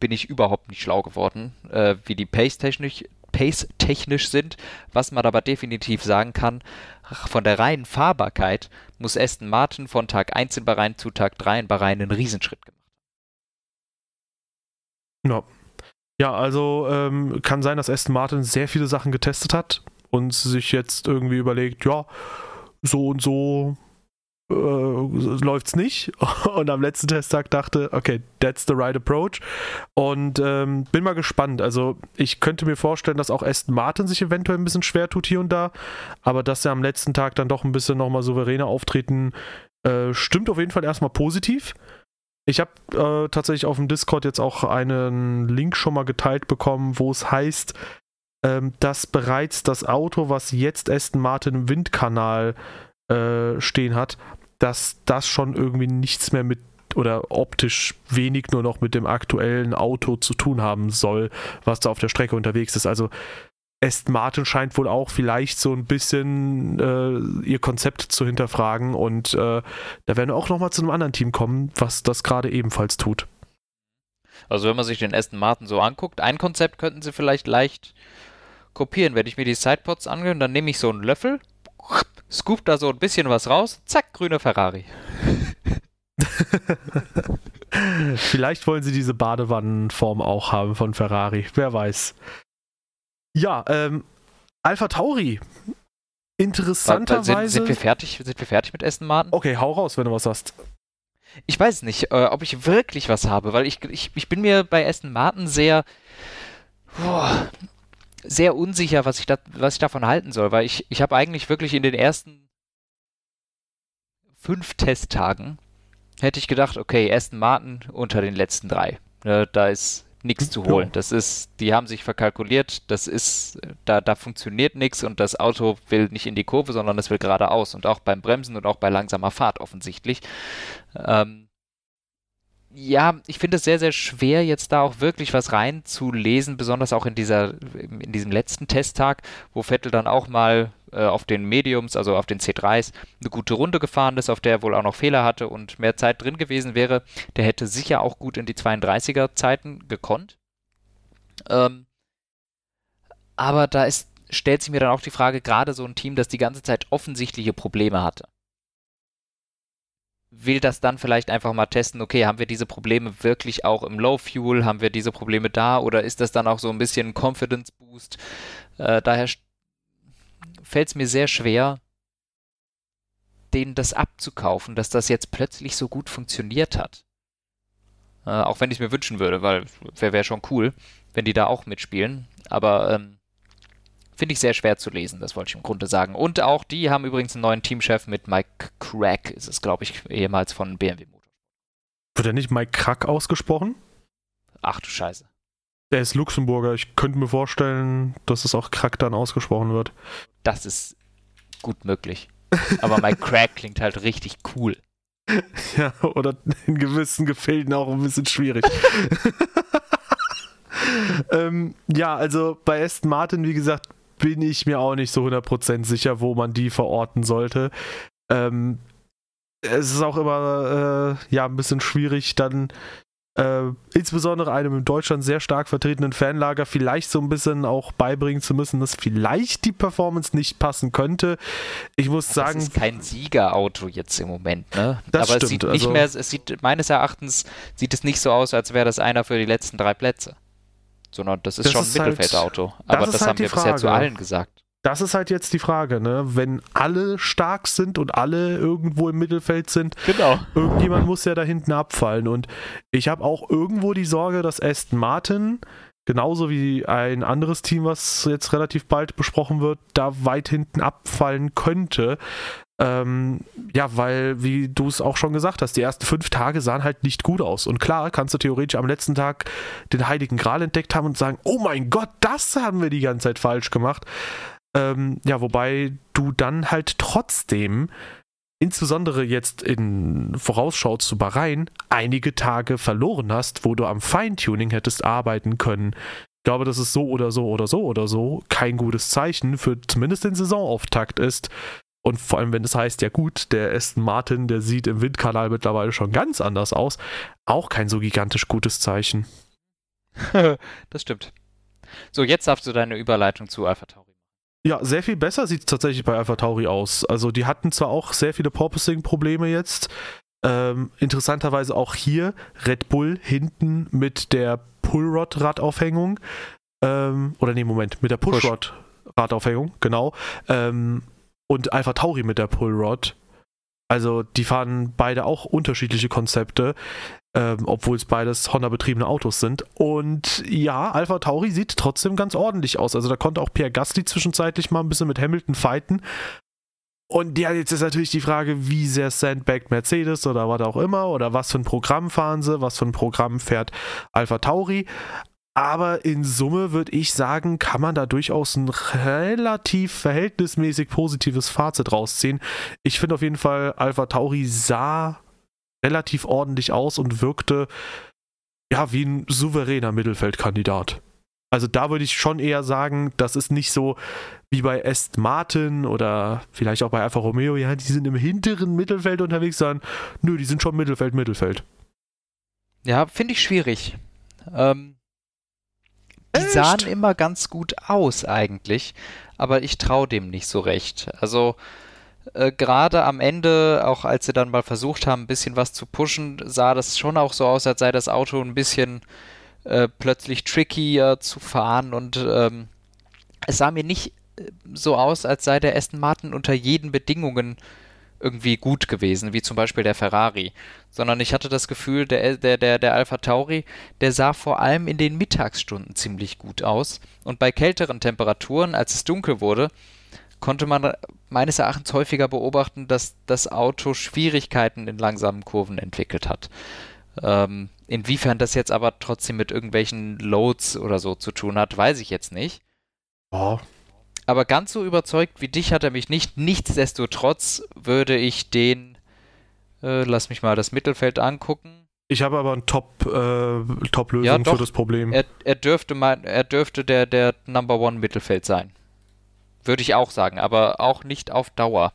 bin ich überhaupt nicht schlau geworden, äh, wie die Pace-technisch Pace technisch sind. Was man aber definitiv sagen kann, von der reinen Fahrbarkeit muss Aston Martin von Tag 1 in Bahrain zu Tag 3 in Bahrain einen Riesenschritt gemacht. Ja. Ja, also ähm, kann sein, dass Aston Martin sehr viele Sachen getestet hat und sich jetzt irgendwie überlegt, ja, so und so äh, läuft's nicht. Und am letzten Testtag dachte, okay, that's the right approach. Und ähm, bin mal gespannt. Also ich könnte mir vorstellen, dass auch Aston Martin sich eventuell ein bisschen schwer tut hier und da. Aber dass er am letzten Tag dann doch ein bisschen nochmal souveräner auftreten, äh, stimmt auf jeden Fall erstmal positiv. Ich habe äh, tatsächlich auf dem Discord jetzt auch einen Link schon mal geteilt bekommen, wo es heißt, ähm, dass bereits das Auto, was jetzt Aston Martin im Windkanal äh, stehen hat, dass das schon irgendwie nichts mehr mit oder optisch wenig nur noch mit dem aktuellen Auto zu tun haben soll, was da auf der Strecke unterwegs ist. Also Aston Martin scheint wohl auch vielleicht so ein bisschen äh, ihr Konzept zu hinterfragen und äh, da werden wir auch nochmal zu einem anderen Team kommen, was das gerade ebenfalls tut. Also wenn man sich den Aston Martin so anguckt, ein Konzept könnten sie vielleicht leicht kopieren. Wenn ich mir die Sidepods angehe, dann nehme ich so einen Löffel, scoop da so ein bisschen was raus, zack, grüner Ferrari. Vielleicht wollen sie diese Badewannenform auch haben von Ferrari, wer weiß. Ja, ähm, Alpha Tauri. Interessanterweise. Sind wir fertig? Sind wir fertig mit Aston Martin? Okay, hau raus, wenn du was hast. Ich weiß nicht, äh, ob ich wirklich was habe, weil ich, ich, ich bin mir bei Aston Martin sehr. Boah, sehr unsicher, was ich, da, was ich davon halten soll, weil ich, ich habe eigentlich wirklich in den ersten fünf Testtagen hätte ich gedacht, okay, Aston Martin unter den letzten drei. Ne, da ist nichts zu holen. Das ist, die haben sich verkalkuliert, das ist, da, da funktioniert nichts und das Auto will nicht in die Kurve, sondern es will geradeaus und auch beim Bremsen und auch bei langsamer Fahrt offensichtlich. Ähm, ja, ich finde es sehr, sehr schwer, jetzt da auch wirklich was reinzulesen, besonders auch in dieser, in diesem letzten Testtag, wo Vettel dann auch mal äh, auf den Mediums, also auf den C3s, eine gute Runde gefahren ist, auf der er wohl auch noch Fehler hatte und mehr Zeit drin gewesen wäre. Der hätte sicher auch gut in die 32er Zeiten gekonnt. Ähm, aber da ist, stellt sich mir dann auch die Frage, gerade so ein Team, das die ganze Zeit offensichtliche Probleme hatte will das dann vielleicht einfach mal testen, okay, haben wir diese Probleme wirklich auch im Low Fuel, haben wir diese Probleme da oder ist das dann auch so ein bisschen Confidence Boost? Äh, daher fällt es mir sehr schwer, denen das abzukaufen, dass das jetzt plötzlich so gut funktioniert hat. Äh, auch wenn ich es mir wünschen würde, weil wäre wär schon cool, wenn die da auch mitspielen. Aber ähm, finde ich sehr schwer zu lesen, das wollte ich im Grunde sagen. Und auch die haben übrigens einen neuen Teamchef mit Mike Crack, ist es, glaube ich, ehemals von BMW Motor. Wird er nicht Mike Crack ausgesprochen? Ach du Scheiße. Der ist Luxemburger. Ich könnte mir vorstellen, dass es auch Crack dann ausgesprochen wird. Das ist gut möglich. Aber Mike Crack klingt halt richtig cool. Ja, oder in gewissen Gefilden auch ein bisschen schwierig. ähm, ja, also bei Aston Martin, wie gesagt, bin ich mir auch nicht so 100% sicher, wo man die verorten sollte. Ähm, es ist auch immer äh, ja ein bisschen schwierig, dann äh, insbesondere einem in Deutschland sehr stark vertretenen Fanlager vielleicht so ein bisschen auch beibringen zu müssen, dass vielleicht die Performance nicht passen könnte. Ich muss sagen. Das ist kein Siegerauto jetzt im Moment, ne? Das Aber stimmt, es sieht nicht also, mehr, es sieht meines Erachtens sieht es nicht so aus, als wäre das einer für die letzten drei Plätze. Sondern das ist Das schon ist ein halt- Mittelfeldauto. das Aber ist das halt haben wir bisher zu Frage. allen gesagt. Das ist halt jetzt die Frage, ne? Wenn alle stark sind und alle irgendwo im Mittelfeld sind, Genau. irgendjemand muss ja da hinten abfallen. Und ich habe auch irgendwo die Sorge, dass Aston Martin, genauso wie ein anderes Team, was jetzt relativ bald besprochen wird, da weit hinten abfallen könnte. Ähm, ja, weil, wie du es auch schon gesagt hast, die ersten fünf Tage sahen halt nicht gut aus. Und klar, kannst du theoretisch am letzten Tag den Heiligen Gral entdeckt haben und sagen, oh mein Gott, das haben wir die ganze Zeit falsch gemacht. Ähm, ja, wobei du dann halt trotzdem, insbesondere jetzt in Vorausschau zu Bahrain, einige Tage verloren hast, wo du am Feintuning hättest arbeiten können. Ich glaube, dass es so oder so oder so oder so kein gutes Zeichen für zumindest den Saisonauftakt ist. Und vor allem, wenn es heißt, ja gut, der Aston Martin, der sieht im Windkanal mittlerweile schon ganz anders aus, auch kein so gigantisch gutes Zeichen. das stimmt. So, jetzt darfst du deine Überleitung zu Alpha Tauri. Ja, sehr viel besser sieht es tatsächlich bei Alpha Tauri aus. Also die hatten zwar auch sehr viele Porpoising-Probleme jetzt. Ähm, interessanterweise auch hier Red Bull hinten mit der Pullrod-Radaufhängung. Ähm, oder nee, Moment, mit der Push. Pushrod-Radaufhängung, genau. Ähm, und Alpha Tauri mit der Pullrod. Also die fahren beide auch unterschiedliche Konzepte, ähm, obwohl es beides Honda-betriebene Autos sind. Und ja, Alpha Tauri sieht trotzdem ganz ordentlich aus. Also da konnte auch Pierre Gasly zwischenzeitlich mal ein bisschen mit Hamilton fighten. Und ja, jetzt ist natürlich die Frage, wie sehr Sandbag Mercedes oder was auch immer oder was für ein Programm fahren sie, was für ein Programm fährt Alpha Tauri. Aber in Summe würde ich sagen, kann man da durchaus ein relativ verhältnismäßig positives Fazit rausziehen. Ich finde auf jeden Fall, Alpha Tauri sah relativ ordentlich aus und wirkte ja wie ein souveräner Mittelfeldkandidat. Also da würde ich schon eher sagen, das ist nicht so wie bei Aston Martin oder vielleicht auch bei Alfa Romeo, ja, die sind im hinteren Mittelfeld unterwegs, sondern nö, die sind schon Mittelfeld, Mittelfeld. Ja, finde ich schwierig. Ähm, die Echt? sahen immer ganz gut aus eigentlich, aber ich traue dem nicht so recht. Also äh, gerade am Ende, auch als sie dann mal versucht haben, ein bisschen was zu pushen, sah das schon auch so aus, als sei das Auto ein bisschen äh, plötzlich trickier zu fahren und ähm, es sah mir nicht äh, so aus, als sei der Aston Martin unter jeden Bedingungen irgendwie gut gewesen, wie zum Beispiel der Ferrari, sondern ich hatte das Gefühl, der, der, der, der Alpha Tauri, der sah vor allem in den Mittagsstunden ziemlich gut aus. Und bei kälteren Temperaturen, als es dunkel wurde, konnte man meines Erachtens häufiger beobachten, dass das Auto Schwierigkeiten in langsamen Kurven entwickelt hat. Ähm, inwiefern das jetzt aber trotzdem mit irgendwelchen Loads oder so zu tun hat, weiß ich jetzt nicht. Ja, Aber ganz so überzeugt wie dich hat er mich nicht. Nichtsdestotrotz würde ich den, äh, lass mich mal das Mittelfeld angucken. ich habe aber eine Top, äh, Top-Lösung Ja, doch. für das Problem. Er, er dürfte mein, er dürfte der, der Number One Mittelfeld sein. Würde ich auch sagen, aber auch nicht auf Dauer.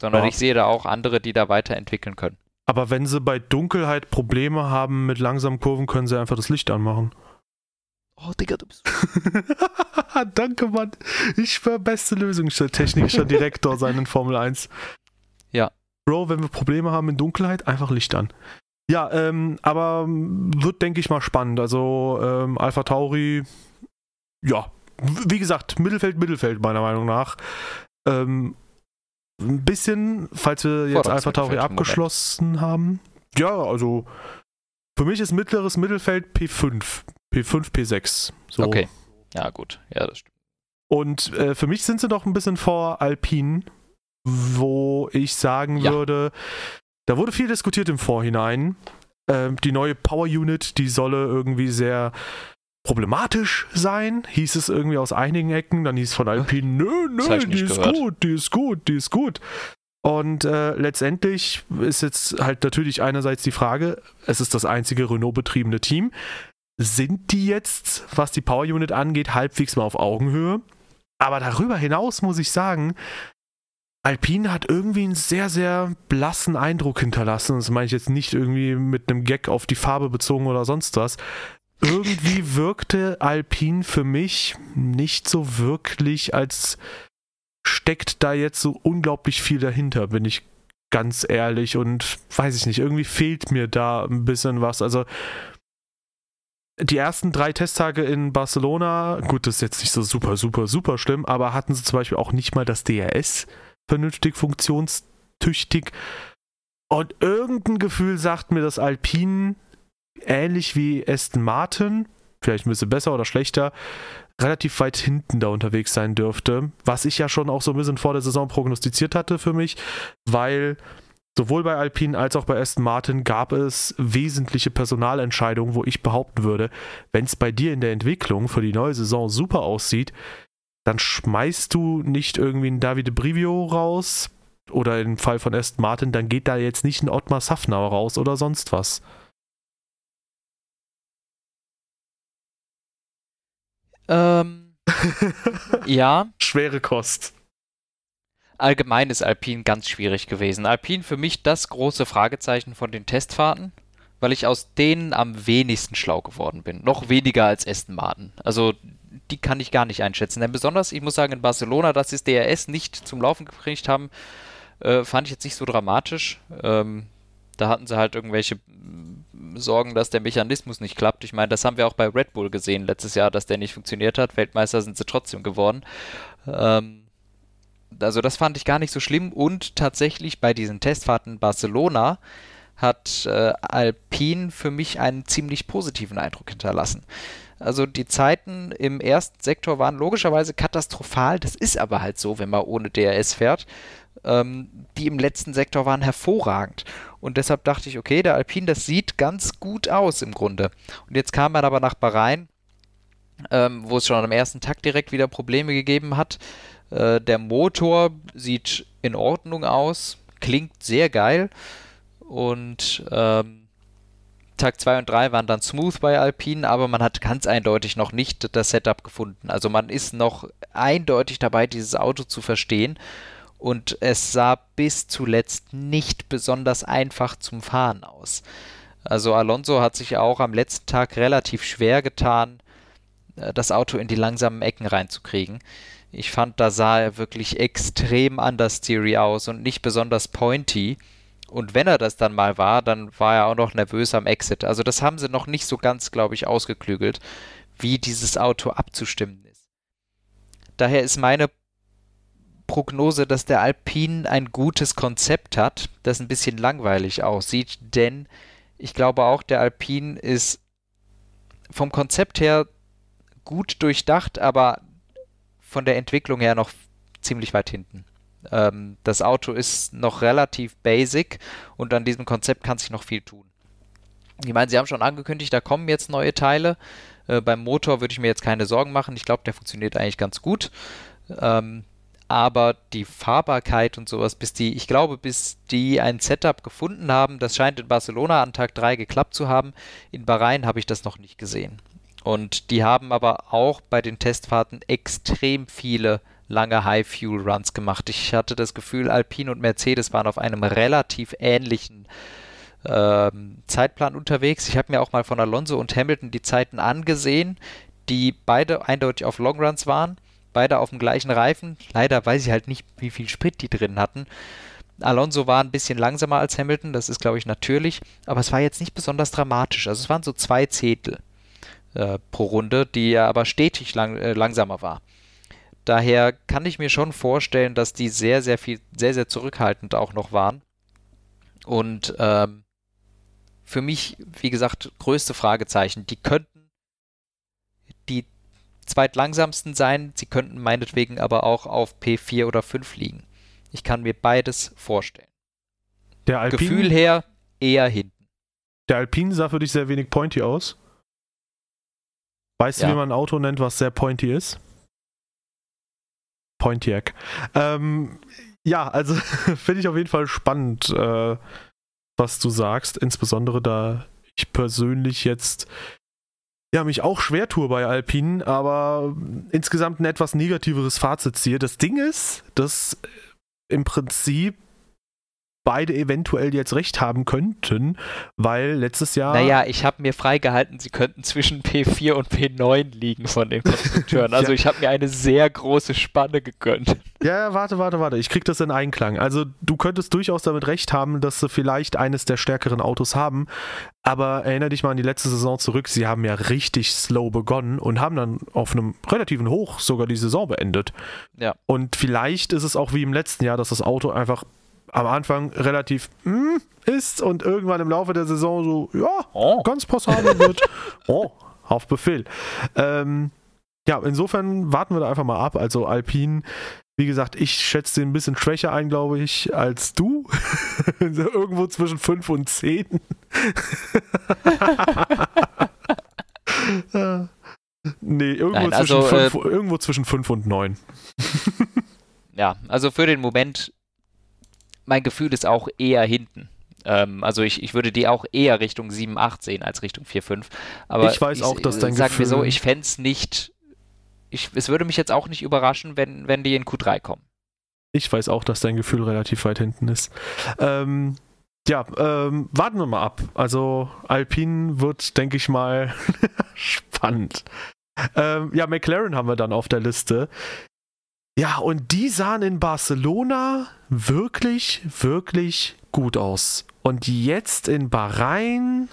Sondern Ja. ich sehe da auch andere, die da weiterentwickeln können. aber wenn sie bei Dunkelheit Probleme haben mit langsamen Kurven, können sie einfach das Licht anmachen. Oh, Digga, du bist. Danke, Mann. Ich schwör, beste Lösung. Technischer Direktor sein in Formel 1. Ja. Bro, wenn wir Probleme haben in Dunkelheit, einfach Licht an. Ja, ähm, aber wird, denke ich mal, spannend. Also, ähm, Alpha Tauri, ja, wie gesagt, Mittelfeld, Mittelfeld, meiner Meinung nach. Ähm, ein bisschen, falls wir jetzt Alpha Tauri abgeschlossen haben. Ja, also, für mich ist mittleres Mittelfeld P5. P5, P6. So. Okay. Ja, gut. Ja, das stimmt. Und äh, für mich sind sie doch ein bisschen vor Alpine, wo ich sagen ja. würde, da wurde viel diskutiert im Vorhinein. Ähm, die neue Power Unit, die solle irgendwie sehr problematisch sein, hieß es irgendwie aus einigen Ecken. Dann hieß es von Alpine, nö, nö, die ist gehört. gut, die ist gut, die ist gut. Und äh, letztendlich ist jetzt halt natürlich einerseits die Frage, es ist das einzige Renault-betriebene Team. Sind die jetzt, was die Power Unit angeht, halbwegs mal auf Augenhöhe? Aber darüber hinaus muss ich sagen, Alpine hat irgendwie einen sehr, sehr blassen Eindruck hinterlassen. Das meine ich jetzt nicht irgendwie mit einem Gag auf die Farbe bezogen oder sonst was. Irgendwie wirkte Alpine für mich nicht so wirklich, als steckt da jetzt so unglaublich viel dahinter, bin ich ganz ehrlich. Und weiß ich nicht, irgendwie fehlt mir da ein bisschen was. Also die ersten drei Testtage in Barcelona, gut, das ist jetzt nicht so super, super, super schlimm, aber hatten sie zum Beispiel auch nicht mal das DRS vernünftig funktionstüchtig. Und irgendein Gefühl sagt mir, dass Alpine ähnlich wie Aston Martin, vielleicht ein bisschen besser oder schlechter, relativ weit hinten da unterwegs sein dürfte. Was ich ja schon auch so ein bisschen vor der Saison prognostiziert hatte für mich, weil Sowohl bei Alpine als auch bei Aston Martin gab es wesentliche Personalentscheidungen, wo ich behaupten würde, wenn es bei dir in der Entwicklung für die neue Saison super aussieht, dann schmeißt du nicht irgendwie einen Davide Brivio raus oder im Fall von Aston Martin, dann geht da jetzt nicht ein Ottmar Safnauer raus oder sonst was. Ähm, ja. Schwere Kost allgemein ist Alpine ganz schwierig gewesen. Alpine für mich das große Fragezeichen von den Testfahrten, weil ich aus denen am wenigsten schlau geworden bin. Noch weniger als Aston Martin. Also die kann ich gar nicht einschätzen. Denn besonders, ich muss sagen, in Barcelona, dass sie das DRS nicht zum Laufen gekriegt haben, äh, fand ich jetzt nicht so dramatisch. Ähm, da hatten sie halt irgendwelche Sorgen, dass der Mechanismus nicht klappt. Ich meine, das haben wir auch bei Red Bull gesehen letztes Jahr, dass der nicht funktioniert hat. Weltmeister sind sie trotzdem geworden. Ähm, also das fand ich gar nicht so schlimm und tatsächlich bei diesen Testfahrten in Barcelona hat äh, Alpine für mich einen ziemlich positiven Eindruck hinterlassen. Also die Zeiten im ersten Sektor waren logischerweise katastrophal, das ist aber halt so, wenn man ohne DRS fährt. Ähm, die im letzten Sektor waren hervorragend. Und deshalb dachte ich, okay, der Alpine, das sieht ganz gut aus im Grunde. Und jetzt kam man aber nach Bahrain, ähm, wo es schon am ersten Tag direkt wieder Probleme gegeben hat. Äh, der Motor sieht in Ordnung aus, klingt sehr geil und ähm, Tag 2 und 3 waren dann smooth bei Alpine, aber man hat ganz eindeutig noch nicht das Setup gefunden. Also man ist noch eindeutig dabei, dieses Auto zu verstehen und es sah bis zuletzt nicht besonders einfach zum Fahren aus. Also Alonso hat sich auch am letzten Tag relativ schwer getan, äh, das Auto in die langsamen Ecken reinzukriegen. Ich fand, da sah er wirklich extrem anders Theory aus und nicht besonders pointy. Und wenn er das dann mal war, dann war er auch noch nervös am Exit. Also das haben sie noch nicht so ganz, glaube ich, ausgeklügelt, wie dieses Auto abzustimmen ist. Daher ist meine Prognose, dass der Alpine ein gutes Konzept hat, das ein bisschen langweilig aussieht, denn ich glaube auch, der Alpine ist vom Konzept her gut durchdacht, aber von der Entwicklung her noch ziemlich weit hinten. Ähm, das Auto ist noch relativ basic und an diesem Konzept kann sich noch viel tun. Ich meine, sie haben schon angekündigt, da kommen jetzt neue Teile. Äh, beim Motor würde ich mir jetzt keine Sorgen machen. Ich glaube, der funktioniert eigentlich ganz gut. Ähm, aber die Fahrbarkeit und sowas, bis die, ich glaube, bis die ein Setup gefunden haben, das scheint in Barcelona an Tag 3 geklappt zu haben. In Bahrain habe ich das noch nicht gesehen. Und die haben aber auch bei den Testfahrten extrem viele lange High-Fuel-Runs gemacht. Ich hatte das Gefühl, Alpine und Mercedes waren auf einem relativ ähnlichen ähm, Zeitplan unterwegs. Ich habe mir auch mal von Alonso und Hamilton die Zeiten angesehen, die beide eindeutig auf Longruns waren, beide auf dem gleichen Reifen. Leider weiß ich halt nicht, wie viel Sprit die drin hatten. Alonso war ein bisschen langsamer als Hamilton, das ist glaube ich natürlich, aber es war jetzt nicht besonders dramatisch. Also es waren so zwei Zehntel äh, pro Runde, die ja aber stetig lang, äh, langsamer war. Daher kann ich mir schon vorstellen, dass die sehr, sehr viel, sehr, sehr zurückhaltend auch noch waren. Und ähm, für mich, wie gesagt, größte Fragezeichen. Die könnten zweitlangsamsten sein. Sie könnten meinetwegen aber auch auf P4 oder 5 liegen. Ich kann mir beides vorstellen. Der Alpine, Gefühl her eher hinten. Der Alpine sah für dich sehr wenig pointy aus. Weißt ja. du, wie man ein Auto nennt, was sehr pointy ist? Pontiac. Ähm, ja, also finde ich auf jeden Fall spannend, äh, was du sagst, insbesondere da ich persönlich jetzt ja, mich auch schwer tue bei Alpinen, aber insgesamt ein etwas negativeres Fazit ziehe. Das Ding ist, dass im Prinzip beide eventuell jetzt recht haben könnten, weil letztes Jahr. Naja, ich habe mir freigehalten, sie könnten zwischen P4 und P9 liegen von den Konstrukteuren. Also ja. ich habe mir eine sehr große Spanne gegönnt. Ja, warte, warte, warte. Ich krieg das in Einklang. Also du könntest durchaus damit recht haben, dass sie vielleicht eines der stärkeren Autos haben. Aber erinnere dich mal an die letzte Saison zurück. Sie haben ja richtig slow begonnen und haben dann auf einem relativen Hoch sogar die Saison beendet. Ja. Und vielleicht ist es auch wie im letzten Jahr, dass das Auto einfach am Anfang relativ mm, ist und irgendwann im Laufe der Saison so, ja, oh. ganz passabel wird. oh, auf Befehl. Ähm, ja, insofern warten wir da einfach mal ab. Also Alpine, wie gesagt, ich schätze den ein bisschen schwächer ein, glaube ich, als du. Irgendwo zwischen 5 und 10. nee, irgendwo, Nein, also, zwischen fünf, äh, irgendwo zwischen 5 und 9. ja, also für den Moment mein Gefühl ist auch eher hinten. Ähm, also ich, ich würde die auch eher Richtung 7, 8 sehen als Richtung 4, 5. Aber ich weiß auch, dass dein sag Gefühl... mir so, ich fände es nicht... Ich, es würde mich jetzt auch nicht überraschen, wenn, wenn die in Q3 kommen. Ich weiß auch, dass dein Gefühl relativ weit hinten ist. Ähm, ja, ähm, warten wir mal ab. Also Alpine wird, denke ich mal, spannend. Ähm, ja, McLaren haben wir dann auf der Liste. Ja, und die sahen in Barcelona wirklich, wirklich gut aus. Und jetzt in Bahrain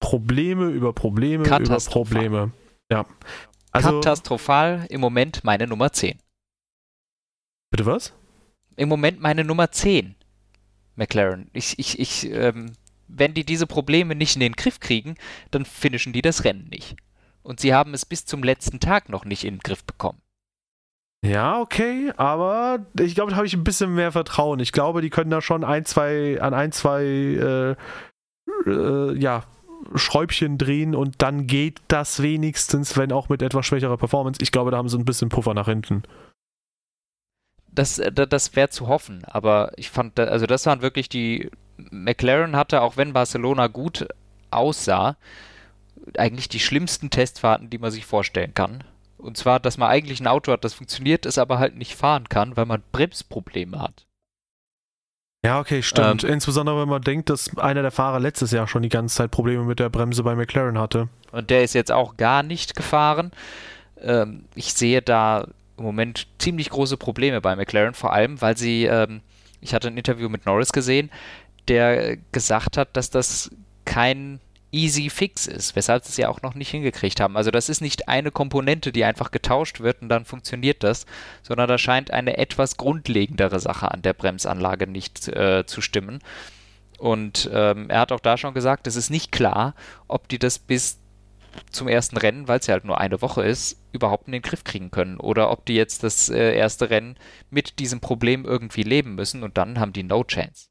Probleme über Probleme über Probleme. Ja. Also, Katastrophal im Moment meine Nummer 10. Bitte was? Im Moment meine Nummer 10. McLaren. Ich, ich, ich, ähm, wenn die diese Probleme nicht in den Griff kriegen, dann finishen die das Rennen nicht. Und sie haben es bis zum letzten Tag noch nicht in den Griff bekommen. Ja, okay, aber ich glaube, da habe ich ein bisschen mehr Vertrauen. Ich glaube, die können da schon ein, zwei, an ein, zwei, äh, äh, ja, Schräubchen drehen und dann geht das wenigstens, wenn auch mit etwas schwächerer Performance. Ich glaube, da haben sie ein bisschen Puffer nach hinten. Das, äh, das wäre zu hoffen, aber ich fand, also das waren wirklich die. McLaren hatte, auch wenn Barcelona gut aussah, eigentlich die schlimmsten Testfahrten, die man sich vorstellen kann. Und zwar, dass man eigentlich ein Auto hat, das funktioniert, es aber halt nicht fahren kann, weil man Bremsprobleme hat. Ja, okay, stimmt. Ähm, Insbesondere wenn man denkt, dass einer der Fahrer letztes Jahr schon die ganze Zeit Probleme mit der Bremse bei McLaren hatte. Und der ist jetzt auch gar nicht gefahren. Ähm, ich sehe da im Moment ziemlich große Probleme bei McLaren, vor allem, weil sie, ähm, ich hatte ein Interview mit Norris gesehen, der gesagt hat, dass das kein easy fix ist, weshalb sie es ja auch noch nicht hingekriegt haben. Also das ist nicht eine Komponente, die einfach getauscht wird und dann funktioniert das, sondern da scheint eine etwas grundlegendere Sache an der Bremsanlage nicht äh, zu stimmen. Und ähm, er hat auch da schon gesagt, es ist nicht klar, ob die das bis zum ersten Rennen, weil es ja halt nur eine Woche ist, überhaupt in den Griff kriegen können. Oder ob die jetzt das äh, erste Rennen mit diesem Problem irgendwie leben müssen und dann haben die no chance.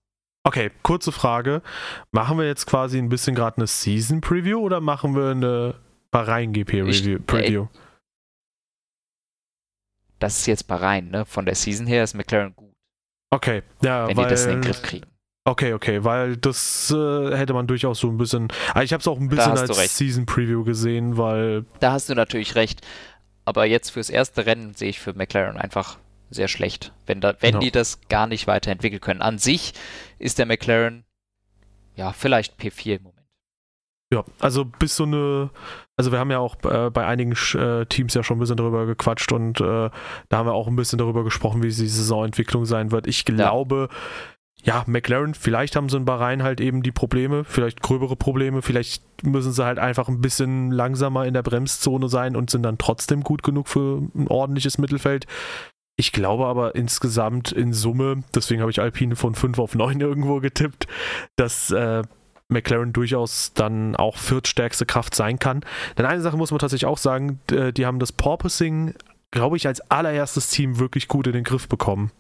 Okay, kurze Frage. Machen wir jetzt quasi ein bisschen gerade eine Season Preview oder machen wir eine Bahrain GP Review, Preview? Das ist jetzt Bahrain, ne? Von der Season her ist McLaren gut. Okay, ja, wenn weil, die das in den Griff kriegen. Okay, okay, weil das äh, hätte man durchaus so ein bisschen. Also ich habe es auch ein bisschen als Season Preview gesehen, weil. Da hast du natürlich recht. Aber jetzt fürs erste Rennen sehe ich für McLaren einfach sehr schlecht, wenn, da, wenn genau. die das gar nicht weiterentwickeln können. An sich ist der McLaren ja vielleicht P4 im Moment. Ja, also bis so eine, also wir haben ja auch äh, bei einigen äh, Teams ja schon ein bisschen darüber gequatscht und äh, da haben wir auch ein bisschen darüber gesprochen, wie die Saisonentwicklung sein wird. Ich glaube, ja. ja, McLaren, vielleicht haben sie in Bahrain halt eben die Probleme, vielleicht gröbere Probleme, vielleicht müssen sie halt einfach ein bisschen langsamer in der Bremszone sein und sind dann trotzdem gut genug für ein ordentliches Mittelfeld. Ich glaube aber insgesamt in Summe, deswegen habe ich Alpine von 5 auf 9 irgendwo getippt, dass äh, McLaren durchaus dann auch viertstärkste Kraft sein kann. Denn eine Sache muss man tatsächlich auch sagen, die haben das Porpoising, glaube ich, als allererstes Team wirklich gut in den Griff bekommen.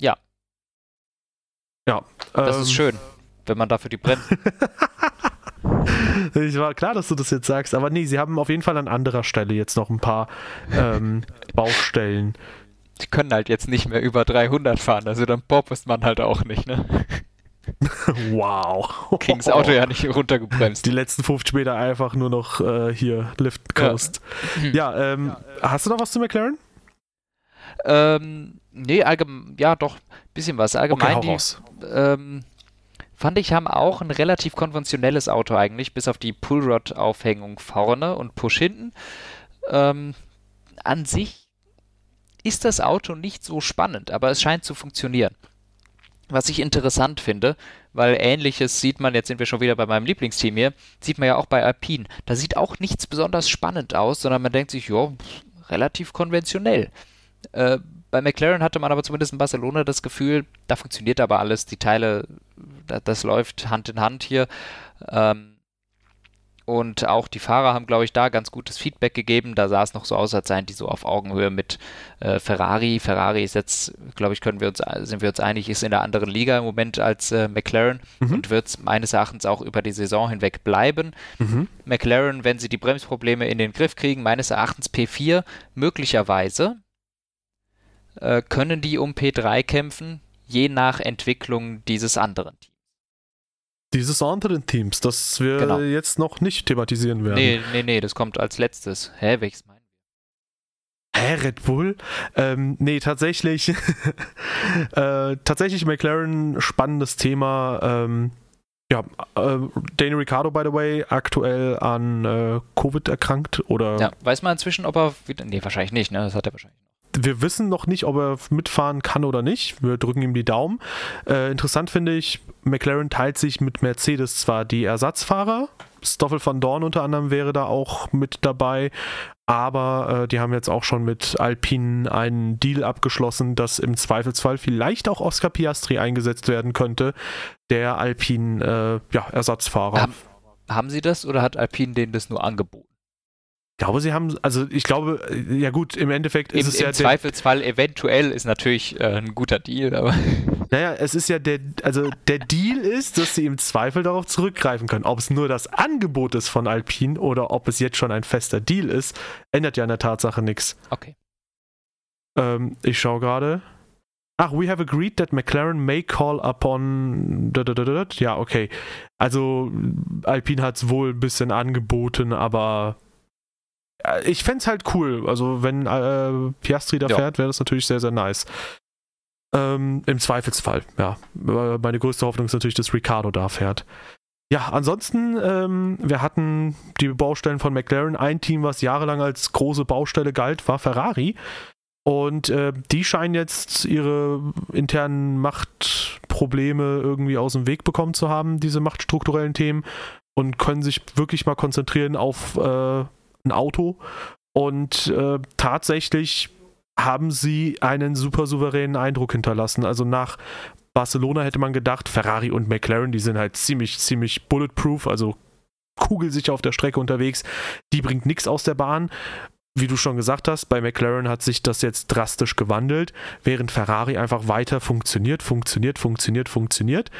Ja. Ja. Das ähm, ist schön, wenn man dafür die Bremsen. ich war klar, dass du das jetzt sagst, aber nee, sie haben auf jeden Fall an anderer Stelle jetzt noch ein paar ähm, Baustellen. Die können halt jetzt nicht mehr über 300 fahren, also dann poppt man halt auch nicht, ne? wow. Kings Auto ja nicht runtergebremst. Die letzten 50 Meter einfach nur noch äh, hier Lift Coast. Ja, ja, ähm, ja, hast du noch was zu McLaren? Ähm, nee, allgemein, ja doch, bisschen was. Allgemein okay, die, ähm, fand ich, haben auch ein relativ konventionelles Auto eigentlich, bis auf die Pullrod-Aufhängung vorne und Push hinten. Ähm, an sich ist das Auto nicht so spannend, aber es scheint zu funktionieren. Was ich interessant finde, weil ähnliches sieht man, jetzt sind wir schon wieder bei meinem Lieblingsteam hier, sieht man ja auch bei Alpine. Da sieht auch nichts besonders spannend aus, sondern man denkt sich, ja, relativ konventionell. Äh, bei McLaren hatte man aber zumindest in Barcelona das Gefühl, da funktioniert aber alles, die Teile, das, läuft Hand in Hand hier. Ähm, und auch die Fahrer haben, glaube ich, da ganz gutes Feedback gegeben. Da sah es noch so aus, als seien die so auf Augenhöhe mit äh, Ferrari. Ferrari ist jetzt, glaube ich, können wir uns, sind wir uns einig, ist in der anderen Liga im Moment als äh, McLaren mhm. und wird meines Erachtens auch über die Saison hinweg bleiben. Mhm. McLaren, wenn sie die Bremsprobleme in den Griff kriegen, meines Erachtens P4 möglicherweise äh, können die um P3 kämpfen, je nach Entwicklung dieses anderen Teams dieses anderen Teams, das wir genau. jetzt noch nicht thematisieren werden. Nee, nee, nee, das kommt als letztes. Hä, welches meinen wir? Hä, Red Bull? Ähm, nee, tatsächlich. äh, tatsächlich McLaren, spannendes Thema. Ähm, ja, äh, Daniel Ricciardo, by the way, aktuell an äh, Covid erkrankt oder. Ja, weiß man inzwischen, ob er wieder. Nee, wahrscheinlich nicht, ne? Das hat er wahrscheinlich wir wissen noch nicht, ob er mitfahren kann oder nicht. Wir drücken ihm die Daumen. Äh, interessant finde ich, McLaren teilt sich mit Mercedes zwar die Ersatzfahrer. Stoffel van Dorn unter anderem wäre da auch mit dabei. Aber äh, die haben jetzt auch schon mit Alpine einen Deal abgeschlossen, dass im Zweifelsfall vielleicht auch Oscar Piastri eingesetzt werden könnte, der Alpine äh, ja, Ersatzfahrer. Haben, haben sie das oder hat Alpine denen das nur angeboten? Ich glaube, sie haben, also ich glaube, ja gut, im Endeffekt ist Im, es im ja. Im Zweifelsfall eventuell ist natürlich äh, ein guter Deal, aber. Naja, es ist ja der, also der Deal ist, dass sie im Zweifel darauf zurückgreifen können. Ob es nur das Angebot ist von Alpine oder ob es jetzt schon ein fester Deal ist, ändert ja an der Tatsache nichts. Okay. Ähm, ich schaue gerade. Ach, we have agreed that McLaren may call upon. Ja, okay. Also, Alpine hat es wohl ein bisschen angeboten, aber ich fände es halt cool. Also, wenn äh, Piastri da ja. fährt, wäre das natürlich sehr, sehr nice. Ähm, Im Zweifelsfall, ja. Meine größte Hoffnung ist natürlich, dass Ricardo da fährt. Ja, ansonsten, ähm, wir hatten die Baustellen von McLaren. Ein Team, was jahrelang als große Baustelle galt, war Ferrari. Und äh, die scheinen jetzt ihre internen Machtprobleme irgendwie aus dem Weg bekommen zu haben, diese machtstrukturellen Themen, und können sich wirklich mal konzentrieren auf äh, ein Auto. Und äh, tatsächlich haben sie einen super souveränen Eindruck hinterlassen. Also nach Barcelona hätte man gedacht, Ferrari und McLaren, die sind halt ziemlich, ziemlich bulletproof, also kugelsicher auf der Strecke unterwegs. Die bringt nichts aus der Bahn. Wie du schon gesagt hast, bei McLaren hat sich das jetzt drastisch gewandelt, während Ferrari einfach weiter funktioniert, funktioniert, funktioniert, funktioniert.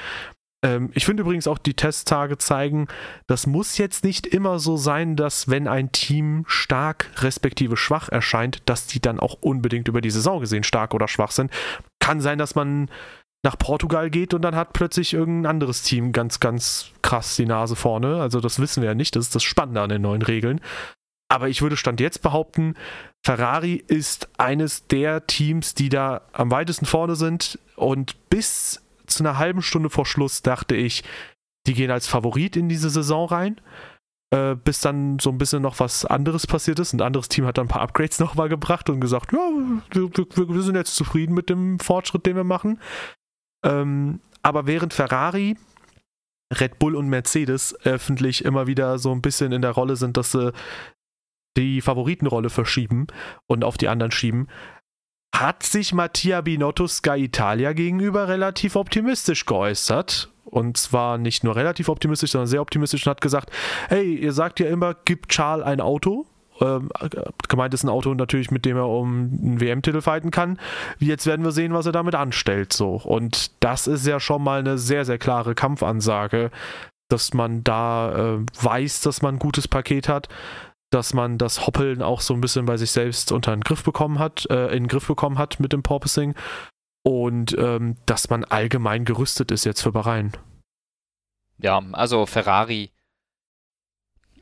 Ähm, ich finde übrigens auch, die Testtage zeigen, das muss jetzt nicht immer so sein, dass wenn ein Team stark respektive schwach erscheint, dass die dann auch unbedingt über die Saison gesehen stark oder schwach sind. Kann sein, dass man nach Portugal geht und dann hat plötzlich irgendein anderes Team ganz, ganz krass die Nase vorne. Also das wissen wir ja nicht, das ist das Spannende an den neuen Regeln. Aber ich würde Stand jetzt behaupten, Ferrari ist eines der Teams, die da am weitesten vorne sind und bis zu einer halben Stunde vor Schluss dachte ich, die gehen als Favorit in diese Saison rein. Äh, bis dann so ein bisschen noch was anderes passiert ist. Ein anderes Team hat dann ein paar Upgrades nochmal gebracht und gesagt, ja, wir, wir, wir, sind jetzt zufrieden mit dem Fortschritt, den wir machen. Ähm, aber während Ferrari, Red Bull und Mercedes öffentlich immer wieder so ein bisschen in der Rolle sind, dass sie die Favoritenrolle verschieben und auf die anderen schieben, hat sich Mattia Binotto Sky Italia gegenüber relativ optimistisch geäußert. Und zwar nicht nur relativ optimistisch, sondern sehr optimistisch und hat gesagt, hey, ihr sagt ja immer, gib Charles ein Auto. Ähm, gemeint ist ein Auto natürlich, mit dem er um einen WM-Titel fighten kann. Jetzt werden wir sehen, was er damit anstellt. So. Und das ist ja schon mal eine sehr, sehr klare Kampfansage, dass man da äh, weiß, dass man ein gutes Paket hat dass man das Hoppeln auch so ein bisschen bei sich selbst unter den Griff bekommen hat, äh, in den Griff bekommen hat mit dem Porpoising und ähm, dass man allgemein gerüstet ist jetzt für Bahrain. Ja, also Ferrari,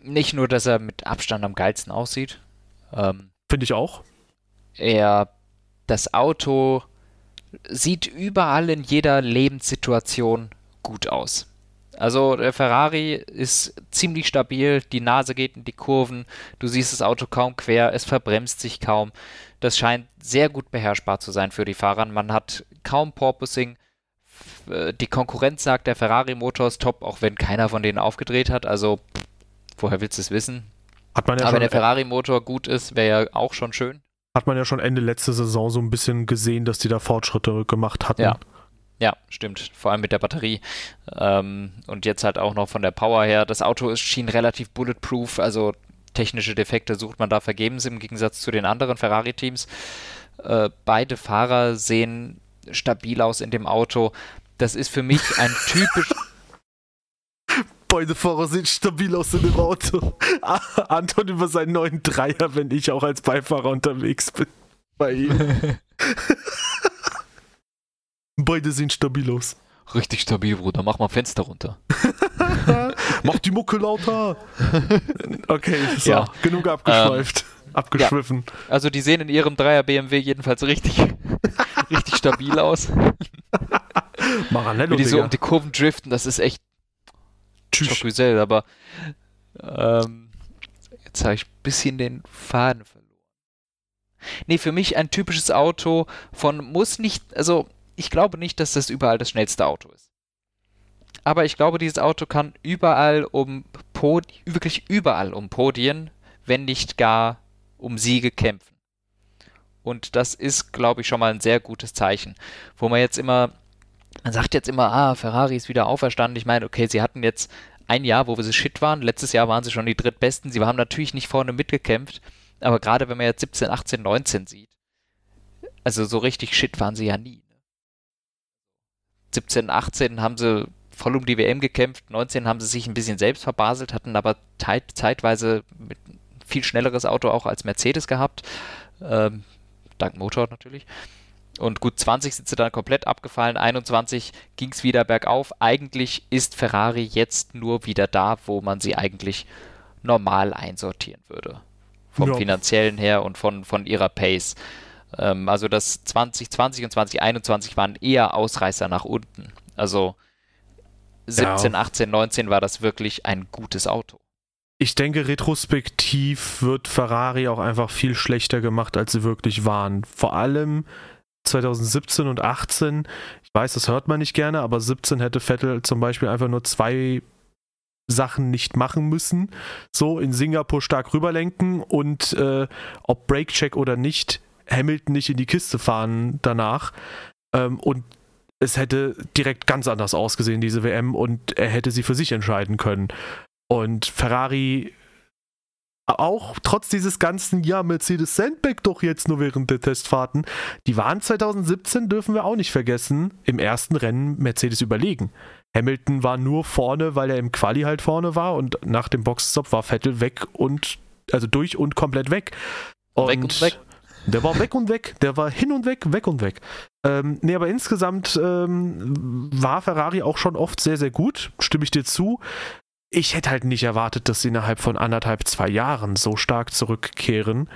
nicht nur, dass er mit Abstand am geilsten aussieht. Ähm, Finde ich auch. Er, das Auto sieht überall in jeder Lebenssituation gut aus. Also der Ferrari ist ziemlich stabil, die Nase geht in die Kurven, du siehst das Auto kaum quer, es verbremst sich kaum. Das scheint sehr gut beherrschbar zu sein für die Fahrer. Man hat kaum Porpoising. Äh, die Konkurrenz sagt, der Ferrari-Motor ist top, auch wenn keiner von denen aufgedreht hat. Also, woher willst du es wissen? Hat man ja Aber wenn der Ferrari-Motor gut ist, wäre ja auch schon schön. Hat man ja schon Ende letzte Saison so ein bisschen gesehen, dass die da Fortschritte gemacht hatten. Ja. Ja, stimmt. Vor allem mit der Batterie. Ähm, und jetzt halt auch noch von der Power her. Das Auto ist, schien relativ bulletproof, also technische Defekte sucht man da vergebens im Gegensatz zu den anderen Ferrari-Teams. Äh, beide Fahrer sehen stabil aus in dem Auto. Das ist für mich ein typisch. Beide Fahrer sehen stabil aus in dem Auto. Anton über seinen neuen Dreier, wenn ich auch als Beifahrer unterwegs bin. Bei ihm. Beide sehen stabil aus. Richtig stabil, Bruder. Mach mal Fenster runter. Mach die Mucke lauter. Okay, so, ja. genug abgeschweift. Ähm, abgeschwiffen. Ja. Also die sehen in ihrem Dreier BMW jedenfalls richtig, richtig stabil aus. Maranello, Wie die so um die Kurven driften, das ist echt Chocuzel, aber ähm, jetzt habe ich ein bisschen den Faden verloren. Nee, für mich ein typisches Auto von muss nicht, also ich glaube nicht, dass das überall das schnellste Auto ist. Aber ich glaube, dieses Auto kann überall um Pod wirklich überall um Podien, wenn nicht gar um Siege kämpfen. Und das ist, glaube ich, schon mal ein sehr gutes Zeichen. Wo man jetzt immer, man sagt jetzt immer, ah, Ferrari ist wieder auferstanden. Ich meine, okay, sie hatten jetzt ein Jahr, wo sie shit waren. Letztes Jahr waren sie schon die drittbesten. Sie haben natürlich nicht vorne mitgekämpft. Aber gerade wenn man jetzt 17, 18, 19 sieht, also so richtig shit waren sie ja nie. 17, 18 haben sie voll um die WM gekämpft, 19 haben sie sich ein bisschen selbst verbaselt, hatten aber zeitweise mit viel schnelleres Auto auch als Mercedes gehabt, ähm, dank Motor natürlich. Und gut 20 sind sie dann komplett abgefallen, 21 ging es wieder bergauf. Eigentlich ist Ferrari jetzt nur wieder da, wo man sie eigentlich normal einsortieren würde. Vom ja. finanziellen her und von, von ihrer Pace. Ähm, also das 2020 und 2021 waren eher Ausreißer nach unten. Also 17, ja. 18, 19 war das wirklich ein gutes Auto. Ich denke, retrospektiv wird Ferrari auch einfach viel schlechter gemacht, als sie wirklich waren. Vor allem 2017 und 18. Ich weiß, das hört man nicht gerne, aber 17 hätte Vettel zum Beispiel einfach nur zwei Sachen nicht machen müssen. So in Singapur stark rüberlenken und äh, ob Breakcheck oder nicht, Hamilton nicht in die Kiste fahren danach. Ähm, und es hätte direkt ganz anders ausgesehen, diese WM, und er hätte sie für sich entscheiden können. Und Ferrari auch trotz dieses ganzen, ja, Mercedes Sandback doch jetzt nur während der Testfahrten, die waren 2017, dürfen wir auch nicht vergessen, im ersten Rennen Mercedes überlegen. Hamilton war nur vorne, weil er im Quali halt vorne war und nach dem Boxstop war Vettel weg und, also durch und komplett weg. Und, weg und weg. Der war weg und weg, der war hin und weg, weg und weg. Ähm, nee, aber insgesamt ähm, war Ferrari auch schon oft sehr, sehr gut, stimme ich dir zu. Ich hätte halt nicht erwartet, dass sie innerhalb von anderthalb, zwei Jahren so stark zurückkehren.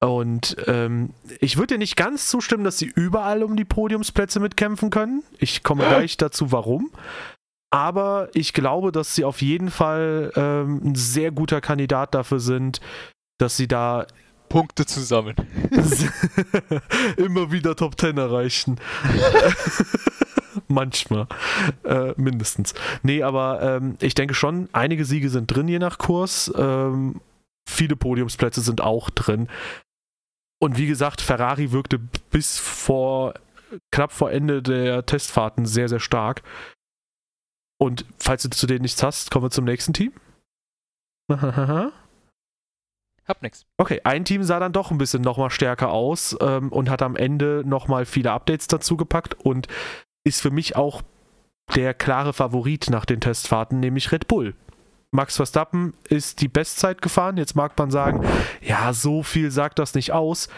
Und ähm, ich würde dir nicht ganz zustimmen, dass sie überall um die Podiumsplätze mitkämpfen können. Ich komme gleich dazu, warum. Aber ich glaube, dass sie auf jeden Fall ähm, ein sehr guter Kandidat dafür sind, dass sie da Punkte zusammen. Immer wieder Top 10 erreichen. Manchmal. Äh, mindestens. Nee, aber ähm, ich denke schon, einige Siege sind drin, je nach Kurs. Ähm, viele Podiumsplätze sind auch drin. Und wie gesagt, Ferrari wirkte bis vor knapp vor Ende der Testfahrten sehr, sehr stark. Und falls du zu denen nichts hast, kommen wir zum nächsten Team. Hab nix. Okay, ein Team sah dann doch ein bisschen nochmal stärker aus ähm, und hat am Ende nochmal viele Updates dazu gepackt und ist für mich auch der klare Favorit nach den Testfahrten, nämlich Red Bull. Max Verstappen ist die Bestzeit gefahren. Jetzt mag man sagen, ja, so viel sagt das nicht aus.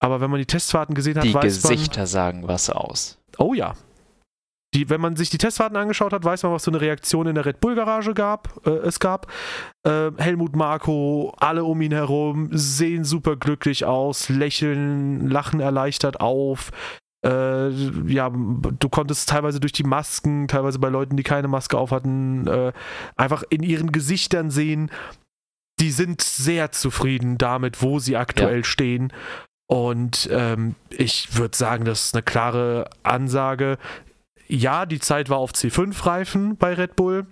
Aber wenn man die Testfahrten gesehen hat, die weiß man. Die Gesichter sagen was aus. Oh ja. Die, wenn man sich die Testfahrten angeschaut hat, weiß man, was für eine Reaktion in der Red Bull Garage gab, äh, es gab. Äh, Helmut Marko, alle um ihn herum sehen super glücklich aus, lächeln, lachen erleichtert auf. Äh, ja, du konntest teilweise durch die Masken, teilweise bei Leuten, die keine Maske auf hatten, äh, einfach in ihren Gesichtern sehen, die sind sehr zufrieden damit, wo sie aktuell ja. stehen. Und ähm, ich würde sagen, das ist eine klare Ansage. Ja, die Zeit war auf C5-Reifen bei Red Bull,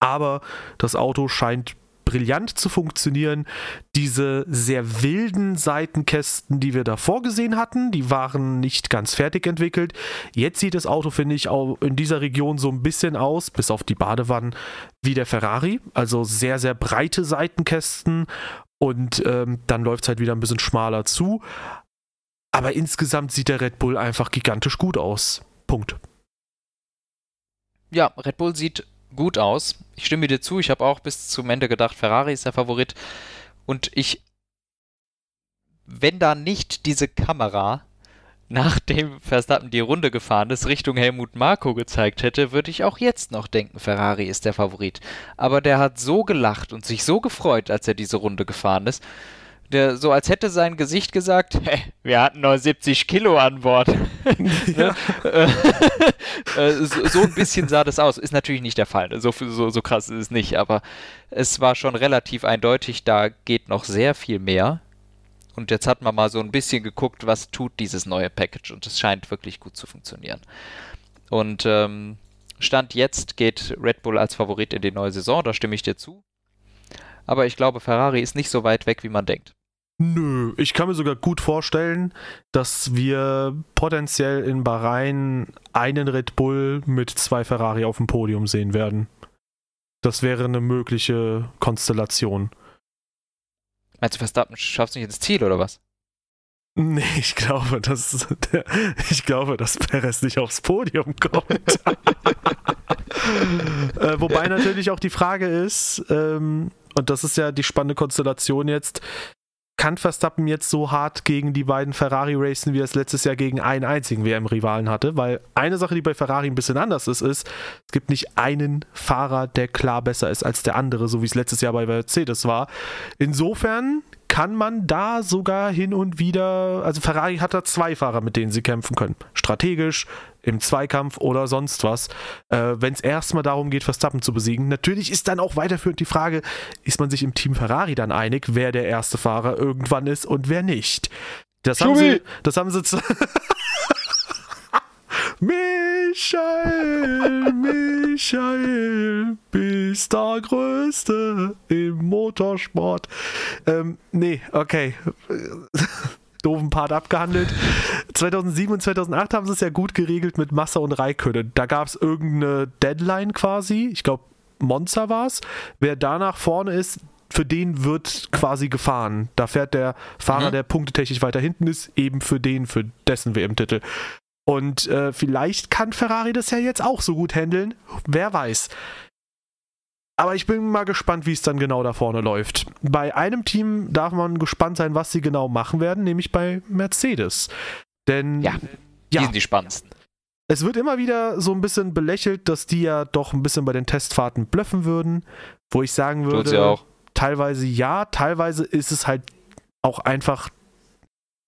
aber das Auto scheint brillant zu funktionieren. Diese sehr wilden Seitenkästen, die wir davor gesehen hatten, die waren nicht ganz fertig entwickelt. Jetzt sieht das Auto, finde ich, auch in dieser Region so ein bisschen aus, bis auf die Badewannen, wie der Ferrari. Also sehr, sehr breite Seitenkästen und ähm, dann läuft es halt wieder ein bisschen schmaler zu. Aber insgesamt sieht der Red Bull einfach gigantisch gut aus. Punkt. Ja, Red Bull sieht gut aus. Ich stimme dir zu. Ich habe auch bis zum Ende gedacht, Ferrari ist der Favorit. Und ich, wenn da nicht diese Kamera nachdem Verstappen die Runde gefahren ist, Richtung Helmut Marko gezeigt hätte, würde ich auch jetzt noch denken, Ferrari ist der Favorit. Aber der hat so gelacht und sich so gefreut, als er diese Runde gefahren ist. Der, so als hätte sein Gesicht gesagt, hey, wir hatten noch 70 Kilo an Bord. Ja. Äh, so, so, ein bisschen sah das aus. Ist natürlich nicht der Fall. So, so, so krass ist es nicht, aber es war schon relativ eindeutig, da geht noch sehr viel mehr. Und jetzt hat man mal so ein bisschen geguckt, was tut dieses neue Package und es scheint wirklich gut zu funktionieren. Und ähm, Stand jetzt geht Red Bull als Favorit in die neue Saison, da stimme ich dir zu. Aber ich glaube, Ferrari ist nicht so weit weg, wie man denkt. Nö, ich kann mir sogar gut vorstellen, dass wir potenziell in Bahrain einen Red Bull mit zwei Ferrari auf dem Podium sehen werden. Das wäre eine mögliche Konstellation. Meinst du, Verstappen schafft es nicht ins Ziel oder was? Nee, ich glaube, dass ich glaube, dass Perez nicht aufs Podium kommt. äh, wobei natürlich auch die Frage ist, ähm, und das ist ja die spannende Konstellation jetzt, kann Verstappen jetzt so hart gegen die beiden Ferrari racen, wie er es letztes Jahr gegen einen einzigen WM-Rivalen hatte? Weil eine Sache, die bei Ferrari ein bisschen anders ist, ist, es gibt nicht einen Fahrer, der klar besser ist als der andere, so wie es letztes Jahr bei Mercedes war. Insofern kann man da sogar hin und wieder, also Ferrari hat da zwei Fahrer, mit denen sie kämpfen können. Strategisch, im Zweikampf oder sonst was, äh, wenn es erstmal darum geht, Verstappen zu besiegen. Natürlich ist dann auch weiterführend die Frage, ist man sich im Team Ferrari dann einig, wer der erste Fahrer irgendwann ist und wer nicht. Das haben sie, das haben sie Michael, Michael, bist der Größte im Motorsport. Ähm, nee, okay. Doofen Part abgehandelt. 2007 und 2008 haben sie es ja gut geregelt mit Massa und Raikönnen. Da gab es irgendeine Deadline quasi. Ich glaube, Monza war es. Wer danach vorne ist, für den wird quasi gefahren. Da fährt der Fahrer, mhm. der punktetechnisch weiter hinten ist, eben für den, für dessen WM-Titel. Und äh, vielleicht kann Ferrari das ja jetzt auch so gut handeln. Wer weiß. Aber ich bin mal gespannt, wie es dann genau da vorne läuft. Bei einem Team darf man gespannt sein, was sie genau machen werden, nämlich bei Mercedes. Denn ja, die ja, sind die spannendsten. Es wird immer wieder so ein bisschen belächelt, dass die ja doch ein bisschen bei den Testfahrten blöffen würden, wo ich sagen würde, teilweise ja, teilweise ist es halt auch einfach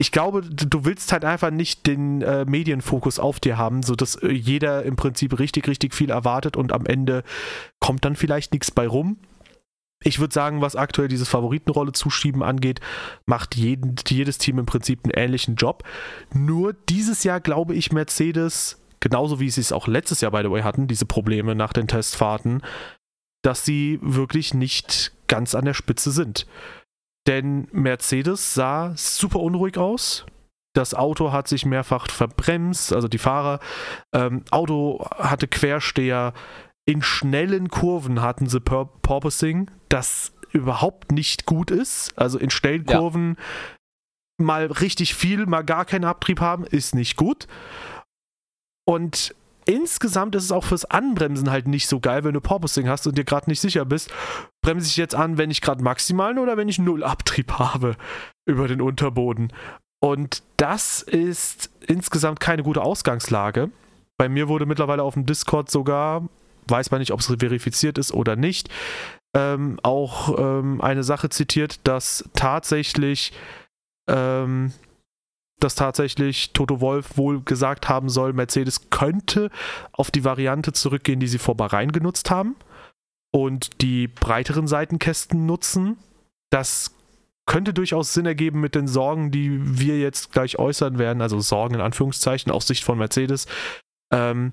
ich glaube, du willst halt einfach nicht den äh, Medienfokus auf dir haben, sodass äh, jeder im Prinzip richtig, richtig viel erwartet und am Ende kommt dann vielleicht nichts bei rum. Ich würde sagen, was aktuell dieses Favoritenrolle zuschieben angeht, macht jeden, jedes Team im Prinzip einen ähnlichen Job. Nur dieses Jahr glaube ich, Mercedes, genauso wie sie es auch letztes Jahr, by the way, hatten, diese Probleme nach den Testfahrten, dass sie wirklich nicht ganz an der Spitze sind. Denn Mercedes sah super unruhig aus. Das Auto hat sich mehrfach verbremst, also die Fahrer. Ähm, Auto hatte Quersteher. In schnellen Kurven hatten sie Pur Porpoising, das überhaupt nicht gut ist. Also in schnellen Kurven ja. mal richtig viel, mal gar keinen Abtrieb haben, ist nicht gut. Und insgesamt ist es auch fürs Anbremsen halt nicht so geil, wenn du Porpoising hast und dir gerade nicht sicher bist, bremse ich jetzt an, wenn ich gerade maximalen oder wenn ich null Abtrieb habe über den Unterboden. Und das ist insgesamt keine gute Ausgangslage. Bei mir wurde mittlerweile auf dem Discord sogar, weiß man nicht, ob es verifiziert ist oder nicht, ähm, auch ähm, eine Sache zitiert, dass tatsächlich ähm, dass tatsächlich Toto Wolf wohl gesagt haben soll, Mercedes könnte auf die Variante zurückgehen, die sie vor Bahrain genutzt haben und die breiteren Seitenkästen nutzen. Das könnte durchaus Sinn ergeben mit den Sorgen, die wir jetzt gleich äußern werden, also Sorgen in Anführungszeichen aus Sicht von Mercedes, ähm,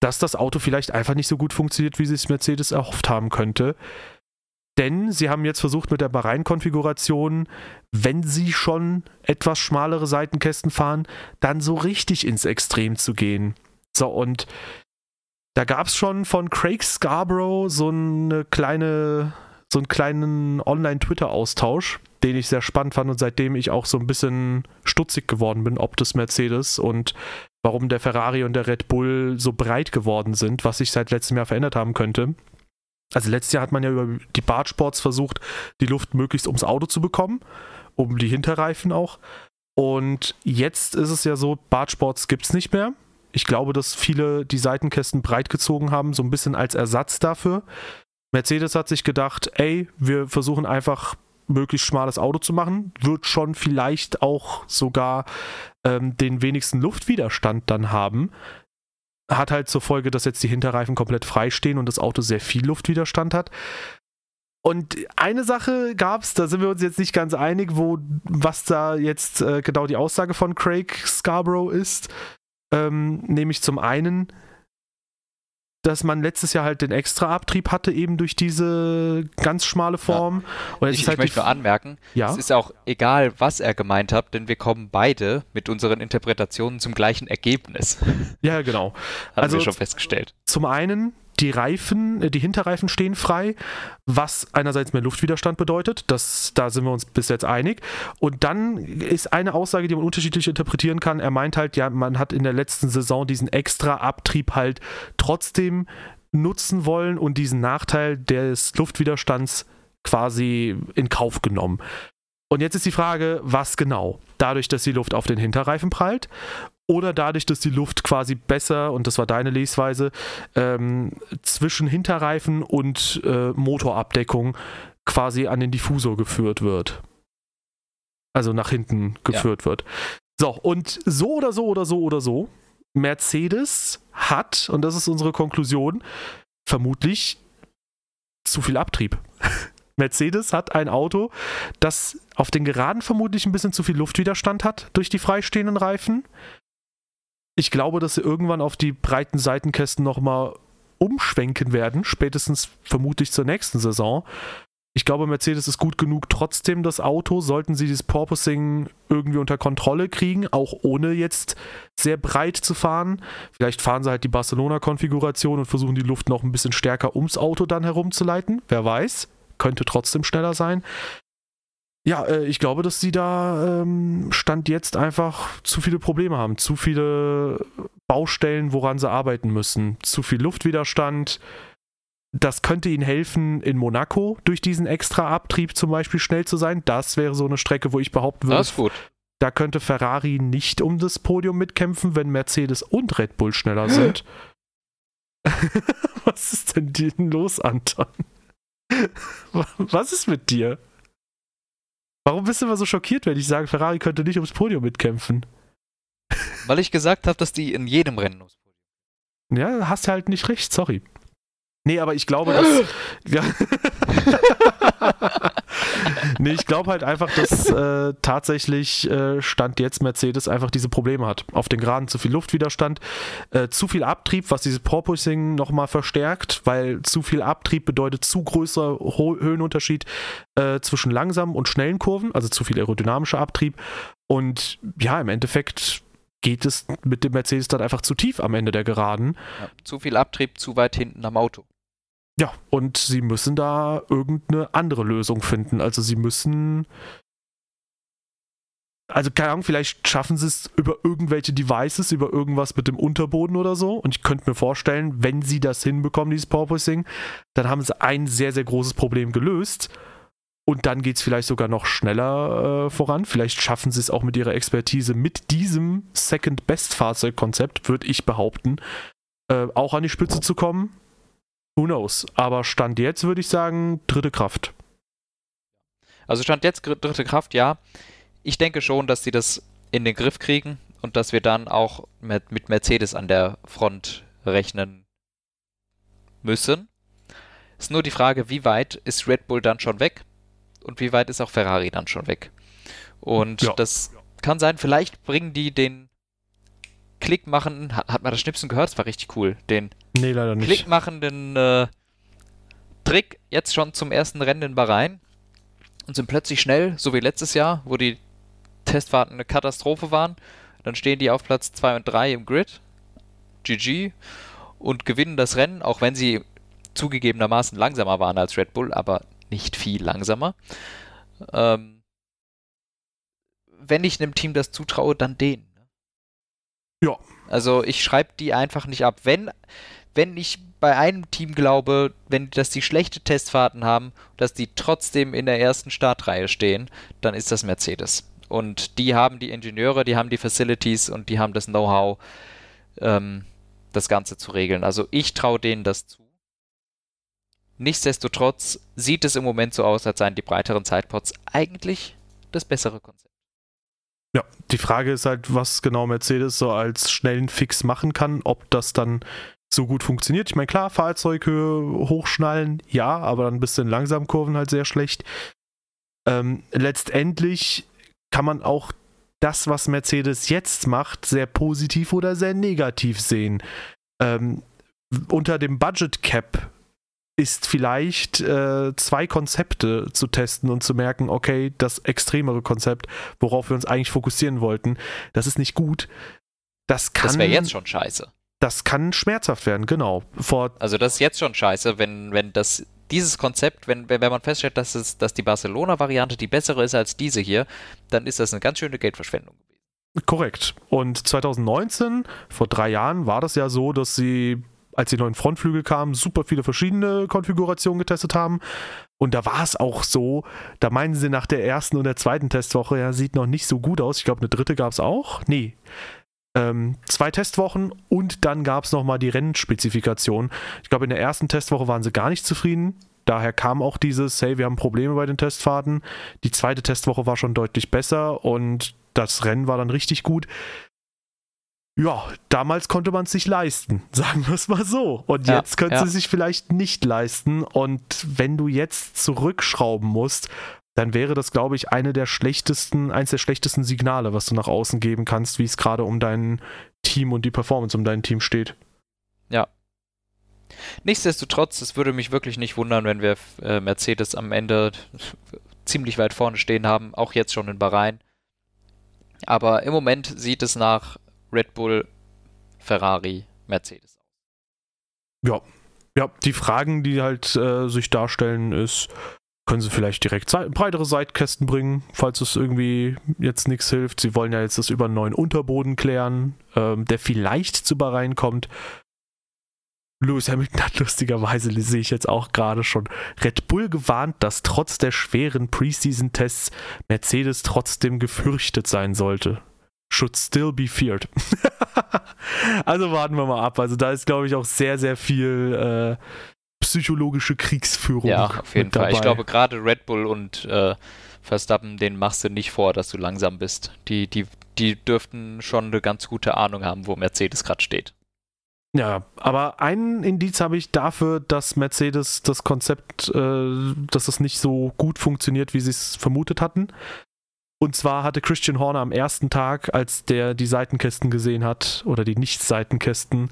dass das Auto vielleicht einfach nicht so gut funktioniert, wie sich Mercedes erhofft haben könnte. Denn sie haben jetzt versucht mit der Bahrain-Konfiguration, wenn sie schon etwas schmalere Seitenkästen fahren, dann so richtig ins Extrem zu gehen. So, und da gab es schon von Craig Scarborough so eine kleine, so einen kleinen Online-Twitter-Austausch, den ich sehr spannend fand und seitdem ich auch so ein bisschen stutzig geworden bin, ob das Mercedes und warum der Ferrari und der Red Bull so breit geworden sind, was sich seit letztem Jahr verändert haben könnte. Also letztes Jahr hat man ja über die Bartsports versucht, die Luft möglichst ums Auto zu bekommen, um die Hinterreifen auch. Und jetzt ist es ja so, Bartsports gibt es nicht mehr. Ich glaube, dass viele die Seitenkästen breit gezogen haben, so ein bisschen als Ersatz dafür. Mercedes hat sich gedacht, ey, wir versuchen einfach möglichst schmales Auto zu machen, wird schon vielleicht auch sogar ähm, den wenigsten Luftwiderstand dann haben hat halt zur Folge, dass jetzt die Hinterreifen komplett frei stehen und das Auto sehr viel Luftwiderstand hat. Und eine Sache gab es, da sind wir uns jetzt nicht ganz einig, wo, was da jetzt äh, genau die Aussage von Craig Scarborough ist. Ähm, nämlich zum einen, dass man letztes Jahr halt den Extra-Abtrieb hatte, eben durch diese ganz schmale Form. Ja. ich, halt ich möchte nur anmerken, ja? es ist auch egal, was er gemeint hat, denn wir kommen beide mit unseren Interpretationen zum gleichen Ergebnis. Ja, genau. Haben also wir schon festgestellt. Zum einen die Reifen, äh, die Hinterreifen stehen frei, was einerseits mehr Luftwiderstand bedeutet, das, da sind wir uns bis jetzt einig. Und dann ist eine Aussage, die man unterschiedlich interpretieren kann. Er meint halt, ja, man hat in der letzten Saison diesen extra Abtrieb halt trotzdem nutzen wollen und diesen Nachteil des Luftwiderstands quasi in Kauf genommen. Und jetzt ist die Frage, was genau? Dadurch, dass die Luft auf den Hinterreifen prallt oder dadurch, dass die Luft quasi besser, und das war deine Lesweise, ähm, zwischen Hinterreifen und äh, Motorabdeckung quasi an den Diffusor geführt wird. Also nach hinten geführt ja. wird. So, und so oder so oder so oder so, Mercedes hat, und das ist unsere Konklusion, vermutlich zu viel Abtrieb. Mercedes hat ein Auto, das auf den Geraden vermutlich ein bisschen zu viel Luftwiderstand hat durch die freistehenden Reifen. Ich glaube, dass sie irgendwann auf die breiten Seitenkästen nochmal umschwenken werden, spätestens vermutlich zur nächsten Saison. Ich glaube, Mercedes ist gut genug trotzdem das Auto, sollten sie das Porpoising irgendwie unter Kontrolle kriegen, auch ohne jetzt sehr breit zu fahren. Vielleicht fahren sie halt die Barcelona-Konfiguration und versuchen die Luft noch ein bisschen stärker ums Auto dann herumzuleiten. Wer weiß könnte trotzdem schneller sein. Ja, äh, ich glaube, dass sie da ähm, Stand jetzt einfach zu viele Probleme haben, zu viele Baustellen, woran sie arbeiten müssen, zu viel Luftwiderstand. Das könnte ihnen helfen, in Monaco durch diesen extra Abtrieb zum Beispiel schnell zu sein. Das wäre so eine Strecke, wo ich behaupten würde, da könnte Ferrari nicht um das Podium mitkämpfen, wenn Mercedes und Red Bull schneller sind. Was ist denn los, Anton? Was ist mit dir? Warum bist du immer so schockiert, wenn ich sage, Ferrari könnte nicht ums Podium mitkämpfen? Weil ich gesagt habe, dass die in jedem Rennen ums Podium. Ja, hast halt nicht recht, sorry. Nee, aber ich glaube, dass. ja. nee, ich glaube halt einfach, dass äh, tatsächlich äh, Stand jetzt Mercedes einfach diese Probleme hat. Auf den Geraden zu viel Luftwiderstand, äh, zu viel Abtrieb, was dieses Porpoising nochmal verstärkt, weil zu viel Abtrieb bedeutet zu größer Ho Höhenunterschied äh, zwischen langsamen und schnellen Kurven, also zu viel aerodynamischer Abtrieb. Und ja, im Endeffekt geht es mit dem Mercedes dann einfach zu tief am Ende der Geraden. Ja, zu viel Abtrieb, zu weit hinten am Auto. Ja, und sie müssen da irgendeine andere Lösung finden. Also sie müssen. Also, keine Ahnung, vielleicht schaffen sie es über irgendwelche Devices, über irgendwas mit dem Unterboden oder so. Und ich könnte mir vorstellen, wenn sie das hinbekommen, dieses Porpoising, dann haben sie ein sehr, sehr großes Problem gelöst. Und dann geht es vielleicht sogar noch schneller äh, voran. Vielleicht schaffen sie es auch mit ihrer Expertise mit diesem Second-Best-Fahrzeugkonzept, würde ich behaupten, äh, auch an die Spitze zu kommen. Who knows? Aber Stand jetzt würde ich sagen, dritte Kraft. Also Stand jetzt dritte Kraft, ja. Ich denke schon, dass sie das in den Griff kriegen und dass wir dann auch mit, mit Mercedes an der Front rechnen müssen. Ist nur die Frage, wie weit ist Red Bull dann schon weg? und wie weit ist auch Ferrari dann schon weg. Und ja. das kann sein, vielleicht bringen die den Klick machen, hat man das Schnipsen gehört? Das war richtig cool. Den nee, leider nicht. Klick machenden äh, Trick jetzt schon zum ersten Rennen in Bahrain und sind plötzlich schnell, so wie letztes Jahr, wo die Testfahrten eine Katastrophe waren. Dann stehen die auf Platz 2 und 3 im Grid. GG. Und gewinnen das Rennen, auch wenn sie zugegebenermaßen langsamer waren als Red Bull, aber nicht viel langsamer. Ähm, wenn ich einem Team das zutraue, dann den. Ja. Also ich schreibe die einfach nicht ab. Wenn, wenn ich bei einem Team glaube, wenn dass die schlechte Testfahrten haben, dass die trotzdem in der ersten Startreihe stehen, dann ist das Mercedes. Und die haben die Ingenieure, die haben die Facilities und die haben das Know-how, ähm, das Ganze zu regeln. Also ich traue denen das zu. Nichtsdestotrotz sieht es im Moment so aus, als seien die breiteren Sidepods eigentlich das bessere Konzept. Ja, die Frage ist halt, was genau Mercedes so als schnellen Fix machen kann, ob das dann so gut funktioniert. Ich meine, klar, Fahrzeughöhe hochschnallen, ja, aber dann ein bisschen langsam Kurven halt sehr schlecht. Ähm, letztendlich kann man auch das, was Mercedes jetzt macht, sehr positiv oder sehr negativ sehen. Ähm, unter dem Budget Cap ist vielleicht äh, zwei Konzepte zu testen und zu merken, okay, das extremere Konzept, worauf wir uns eigentlich fokussieren wollten, das ist nicht gut. Das kann. Das wäre jetzt schon scheiße. Das kann schmerzhaft werden, genau. Vor also das ist jetzt schon scheiße, wenn, wenn das dieses Konzept, wenn, wenn man feststellt, dass, es, dass die Barcelona-Variante die bessere ist als diese hier, dann ist das eine ganz schöne Geldverschwendung gewesen. Korrekt. Und 2019, vor drei Jahren, war das ja so, dass sie als die neuen Frontflügel kamen, super viele verschiedene Konfigurationen getestet haben. Und da war es auch so, da meinen sie nach der ersten und der zweiten Testwoche, ja, sieht noch nicht so gut aus. Ich glaube, eine dritte gab es auch. Nee. Ähm, zwei Testwochen und dann gab es nochmal die Rennspezifikation. Ich glaube, in der ersten Testwoche waren sie gar nicht zufrieden. Daher kam auch dieses, hey, wir haben Probleme bei den Testfahrten. Die zweite Testwoche war schon deutlich besser und das Rennen war dann richtig gut ja, damals konnte man es sich leisten, sagen wir es mal so. Und ja, jetzt könnte ja. es sich vielleicht nicht leisten. Und wenn du jetzt zurückschrauben musst, dann wäre das, glaube ich, eine der schlechtesten, eins der schlechtesten Signale, was du nach außen geben kannst, wie es gerade um dein Team und die Performance um dein Team steht. Ja. Nichtsdestotrotz, es würde mich wirklich nicht wundern, wenn wir äh, Mercedes am Ende ziemlich weit vorne stehen haben, auch jetzt schon in Bahrain. Aber im Moment sieht es nach Red Bull, Ferrari, Mercedes. Ja, ja, die Fragen, die halt äh, sich darstellen, ist, können sie vielleicht direkt breitere Seitkästen bringen, falls es irgendwie jetzt nichts hilft. Sie wollen ja jetzt das über einen neuen Unterboden klären, ähm, der vielleicht zu Bahrain kommt. Lewis Hamilton hat lustigerweise, sehe ich jetzt auch gerade schon, Red Bull gewarnt, dass trotz der schweren Preseason-Tests Mercedes trotzdem gefürchtet sein sollte should still be feared. also warten wir mal ab. Also da ist, glaube ich, auch sehr, sehr viel äh, psychologische Kriegsführung. Ja, auf jeden Fall. Dabei. Ich glaube, gerade Red Bull und äh, Verstappen, den machst du nicht vor, dass du langsam bist. Die, die, die dürften schon eine ganz gute Ahnung haben, wo Mercedes gerade steht. Ja, aber ein Indiz habe ich dafür, dass Mercedes das Konzept, äh, dass es nicht so gut funktioniert, wie sie es vermutet hatten. Und zwar hatte Christian Horner am ersten Tag, als der die Seitenkästen gesehen hat, oder die Nicht-Seitenkästen,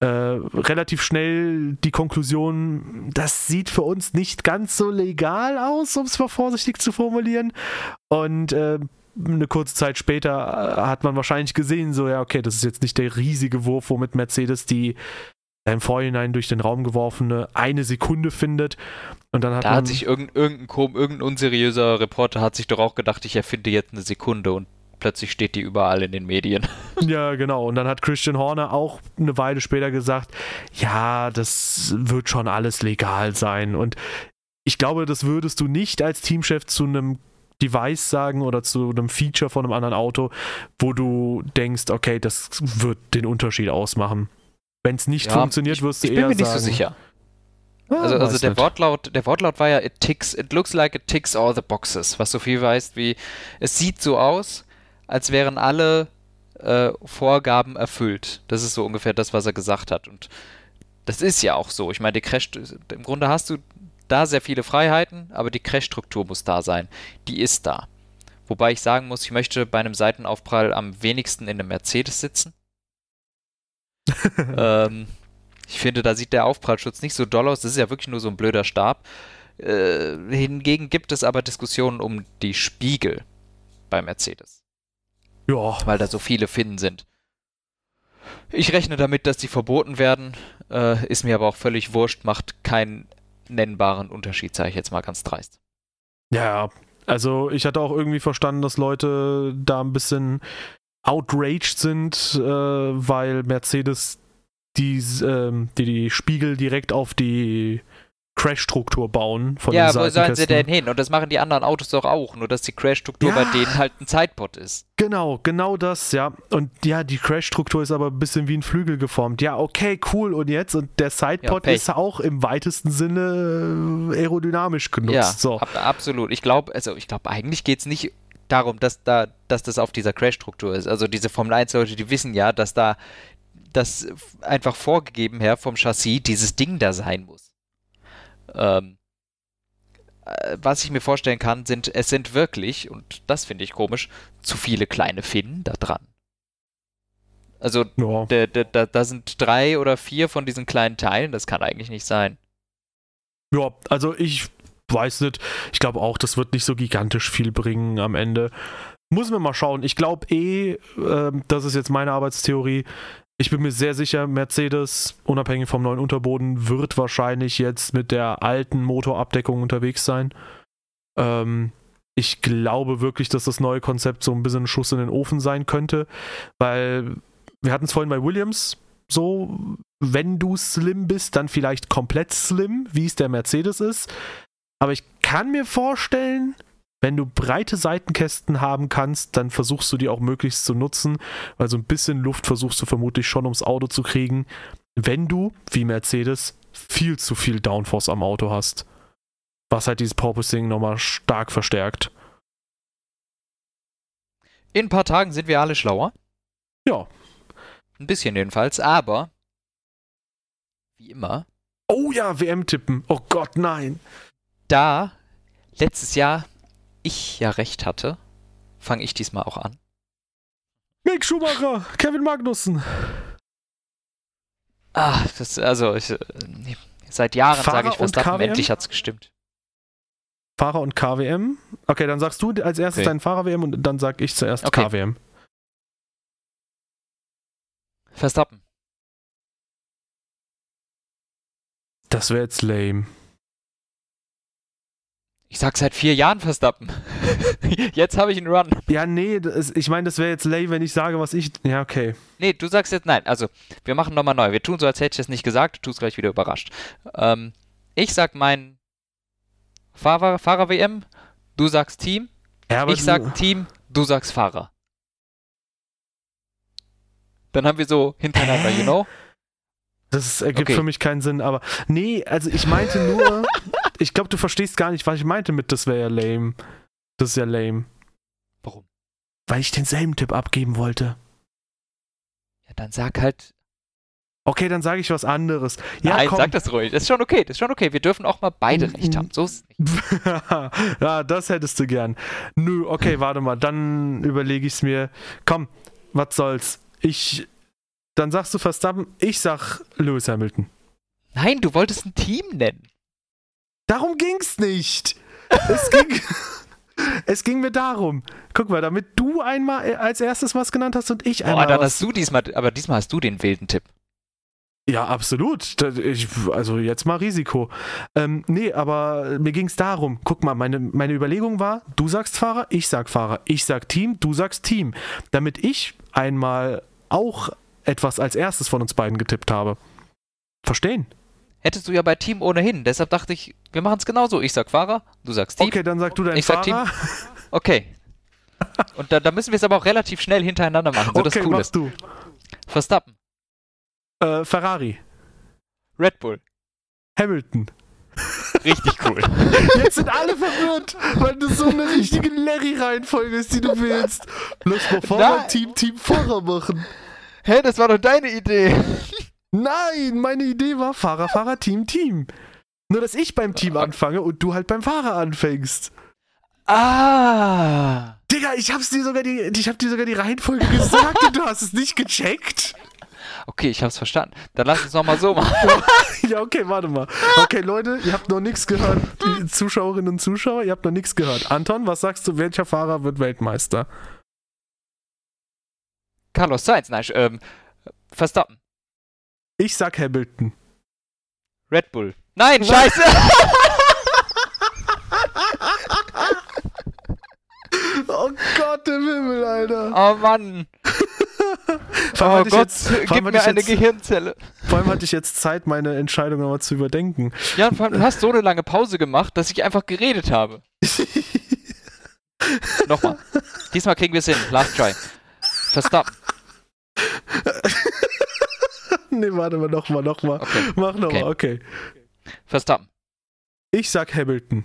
äh, relativ schnell die Konklusion, das sieht für uns nicht ganz so legal aus, um es mal vorsichtig zu formulieren. Und äh, eine kurze Zeit später äh, hat man wahrscheinlich gesehen, so ja, okay, das ist jetzt nicht der riesige Wurf, womit Mercedes die im Vorhinein durch den Raum geworfene eine Sekunde findet. Und dann hat da man, hat sich irgendein, irgendein, irgendein unseriöser Reporter hat sich doch auch gedacht, ich erfinde jetzt eine Sekunde und plötzlich steht die überall in den Medien. Ja, genau. Und dann hat Christian Horner auch eine Weile später gesagt, ja, das wird schon alles legal sein. Und ich glaube, das würdest du nicht als Teamchef zu einem Device sagen oder zu einem Feature von einem anderen Auto, wo du denkst, okay, das wird den Unterschied ausmachen. Wenn es nicht ja, funktioniert, wirst du ich, ich eher sagen. Ich bin mir nicht so sicher. Ah, also, also der Wortlaut, der Wortlaut war ja, it ticks, it looks like it ticks all the boxes, was so viel heißt wie, es sieht so aus, als wären alle äh, Vorgaben erfüllt. Das ist so ungefähr das, was er gesagt hat. Und das ist ja auch so. Ich meine, die Crash, im Grunde hast du da sehr viele Freiheiten, aber die Crash-Struktur muss da sein. Die ist da. Wobei ich sagen muss, ich möchte bei einem Seitenaufprall am wenigsten in einem Mercedes sitzen. ähm, ich finde, da sieht der Aufprallschutz nicht so doll aus. Das ist ja wirklich nur so ein blöder Stab. Äh, hingegen gibt es aber Diskussionen um die Spiegel bei Mercedes. Ja. Weil da so viele Finnen sind. Ich rechne damit, dass die verboten werden. Äh, ist mir aber auch völlig wurscht, macht keinen nennbaren Unterschied, sage ich jetzt mal ganz dreist. Ja, also ich hatte auch irgendwie verstanden, dass Leute da ein bisschen outraged sind, äh, weil Mercedes die, äh, die, die Spiegel direkt auf die Crash-Struktur bauen von Ja, wo sollen sie denn hin? Und das machen die anderen Autos doch auch, nur dass die Crash-Struktur ja, bei denen halt ein Zeitbot ist. Genau, genau das, ja. Und ja, die Crash-Struktur ist aber ein bisschen wie ein Flügel geformt. Ja, okay, cool. Und jetzt? Und der Sidepod ja, ist auch im weitesten Sinne äh, aerodynamisch genutzt. Ja, so. ab, absolut. Ich glaube, also ich glaube, eigentlich geht es nicht darum, dass da, dass das auf dieser Crash-Struktur ist. Also diese Formel 1-Leute, die wissen ja, dass da das einfach vorgegeben her vom Chassis dieses Ding da sein muss. Ähm, äh, was ich mir vorstellen kann, sind, es sind wirklich, und das finde ich komisch, zu viele kleine Finnen da dran. Also ja. da, da, da sind drei oder vier von diesen kleinen Teilen, das kann eigentlich nicht sein. Ja, also ich weiß nicht. Ich glaube auch, das wird nicht so gigantisch viel bringen am Ende. Muss man mal schauen. Ich glaube eh, äh, das ist jetzt meine Arbeitstheorie. Ich bin mir sehr sicher, Mercedes, unabhängig vom neuen Unterboden, wird wahrscheinlich jetzt mit der alten Motorabdeckung unterwegs sein. Ähm, ich glaube wirklich, dass das neue Konzept so ein bisschen ein Schuss in den Ofen sein könnte, weil wir hatten es vorhin bei Williams so, wenn du slim bist, dann vielleicht komplett slim, wie es der Mercedes ist. Aber ich kann mir vorstellen, wenn du breite Seitenkästen haben kannst, dann versuchst du die auch möglichst zu nutzen, weil so ein bisschen Luft versuchst du vermutlich schon ums Auto zu kriegen, wenn du, wie Mercedes, viel zu viel Downforce am Auto hast. Was halt dieses Porpoising nochmal stark verstärkt. In ein paar Tagen sind wir alle schlauer. Ja. Ein bisschen jedenfalls, aber wie immer. Oh ja, WM tippen. Oh Gott, nein. Da letztes Jahr ich ja recht hatte, fange ich diesmal auch an. Mick Schumacher, Kevin Magnussen. Ah, das, also, ich, äh, seit Jahren sage ich Verstappen, endlich hat's gestimmt. Fahrer und KWM? Okay, dann sagst du als erstes okay. deinen Fahrer-WM und dann sag ich zuerst okay. KWM. Verstappen. Das wäre jetzt lame. Ich sag seit vier Jahren Verstappen. jetzt habe ich einen Run. Ja, nee, das, ich meine, das wäre jetzt lame, wenn ich sage, was ich. Ja, okay. Nee, du sagst jetzt nein. Also, wir machen nochmal neu. Wir tun so, als hätte ich es nicht gesagt. Du tust gleich wieder überrascht. Ähm, ich sag mein Fahrer, Fahrer-WM. Du sagst Team. Ja, ich sag Team. Du sagst Fahrer. Dann haben wir so hintereinander, you know? Das ergibt okay. für mich keinen Sinn, aber nee, also ich meinte nur, ich glaube, du verstehst gar nicht, was ich meinte mit, das wäre ja lame. Das ist ja lame. Warum? Weil ich denselben Tipp abgeben wollte. Ja, dann sag halt. Okay, dann sage ich was anderes. Ja, Nein, komm. sag das ruhig. Das ist schon okay. Das ist schon okay. Wir dürfen auch mal beide mm, recht haben. So ist es nicht. ja, das hättest du gern. Nö, okay, warte mal. Dann überlege ich es mir. Komm, was soll's. Ich. Dann sagst du Verstappen, ich sag Lewis Hamilton. Nein, du wolltest ein Team nennen. Darum ging's nicht. Es ging. Es ging mir darum. Guck mal, damit du einmal äh, als erstes was genannt hast und ich einmal. Oh, dann hast du diesmal, aber diesmal hast du den wilden Tipp. Ja, absolut. Ich, also jetzt mal Risiko. Ähm, nee, aber mir ging es darum. Guck mal, meine, meine Überlegung war, du sagst Fahrer, ich sag Fahrer. Ich sag Team, du sagst Team. Damit ich einmal auch etwas als erstes von uns beiden getippt habe. Verstehen? Hättest du ja bei Team ohnehin. Deshalb dachte ich, wir machen es genauso. Ich sag Fahrer, du sagst Team. Okay, dann sag du deinen ich Fahrer. Sag Team. Okay. Und da, da müssen wir es aber auch relativ schnell hintereinander machen, so okay, das cool ist. du. Verstappen. Äh, Ferrari. Red Bull. Hamilton. Richtig cool. Jetzt sind alle verwirrt, weil das so eine richtige Larry-Reihenfolge ist, die du willst. Lass mal Fahrer, Team, Team, Fahrer machen. Hä, das war doch deine Idee. Nein, meine Idee war Fahrer, Fahrer, Team, Team. Nur, dass ich beim Team anfange und du halt beim Fahrer anfängst. Ah. Digga, ich hab's dir sogar die, ich hab dir sogar die Reihenfolge gesagt und du hast es nicht gecheckt. Okay, ich hab's verstanden. Dann lass uns nochmal so machen. ja, okay, warte mal. Okay, Leute, ihr habt noch nichts gehört. Die Zuschauerinnen und Zuschauer, ihr habt noch nichts gehört. Anton, was sagst du, welcher Fahrer wird Weltmeister? Carlos Sainz, nein, ähm, Verstappen. Ich sag Hamilton. Red Bull. Nein, scheiße! oh Gott im Himmel, Alter. Oh Mann. oh Gott, jetzt, gib mir eine jetzt, Gehirnzelle. Vor allem hatte ich jetzt Zeit, meine Entscheidung nochmal zu überdenken. Ja, und vor allem, du hast so eine lange Pause gemacht, dass ich einfach geredet habe. Nochmal. Diesmal kriegen wir es hin. Last try. Verstappen. nee, warte mal, nochmal, nochmal. Okay. Mach nochmal, okay. okay. Verstappen. Ich sag Hamilton.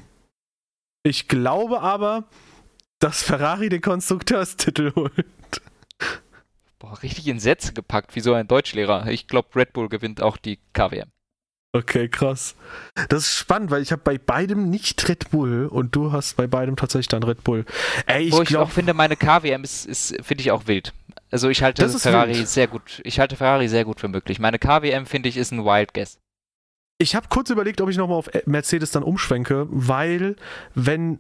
Ich glaube aber, dass Ferrari den Konstrukteurstitel holt. Boah, richtig in Sätze gepackt, wie so ein Deutschlehrer. Ich glaube, Red Bull gewinnt auch die KWM. Okay, krass. Das ist spannend, weil ich habe bei beidem nicht Red Bull und du hast bei beidem tatsächlich dann Red Bull. Ey, ich Wo ich glaub, auch finde, meine KWM ist, ist finde ich auch wild. Also ich halte Ferrari wild. sehr gut. Ich halte Ferrari sehr gut für möglich. Meine KWM finde ich ist ein Wild Guess. Ich habe kurz überlegt, ob ich nochmal auf Mercedes dann umschwenke, weil wenn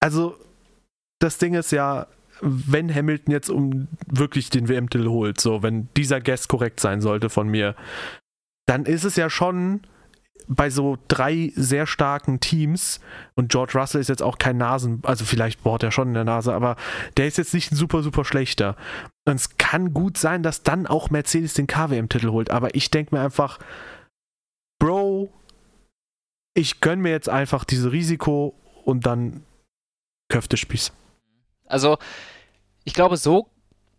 also das Ding ist ja, wenn Hamilton jetzt um wirklich den WM-Titel holt, so wenn dieser Guess korrekt sein sollte von mir, dann ist es ja schon bei so drei sehr starken Teams und George Russell ist jetzt auch kein Nasen, also vielleicht bohrt er schon in der Nase, aber der ist jetzt nicht ein super, super schlechter. Und es kann gut sein, dass dann auch Mercedes den KWM-Titel holt, aber ich denke mir einfach, Bro, ich gönn mir jetzt einfach dieses Risiko und dann Köftespieß. Also, ich glaube, so,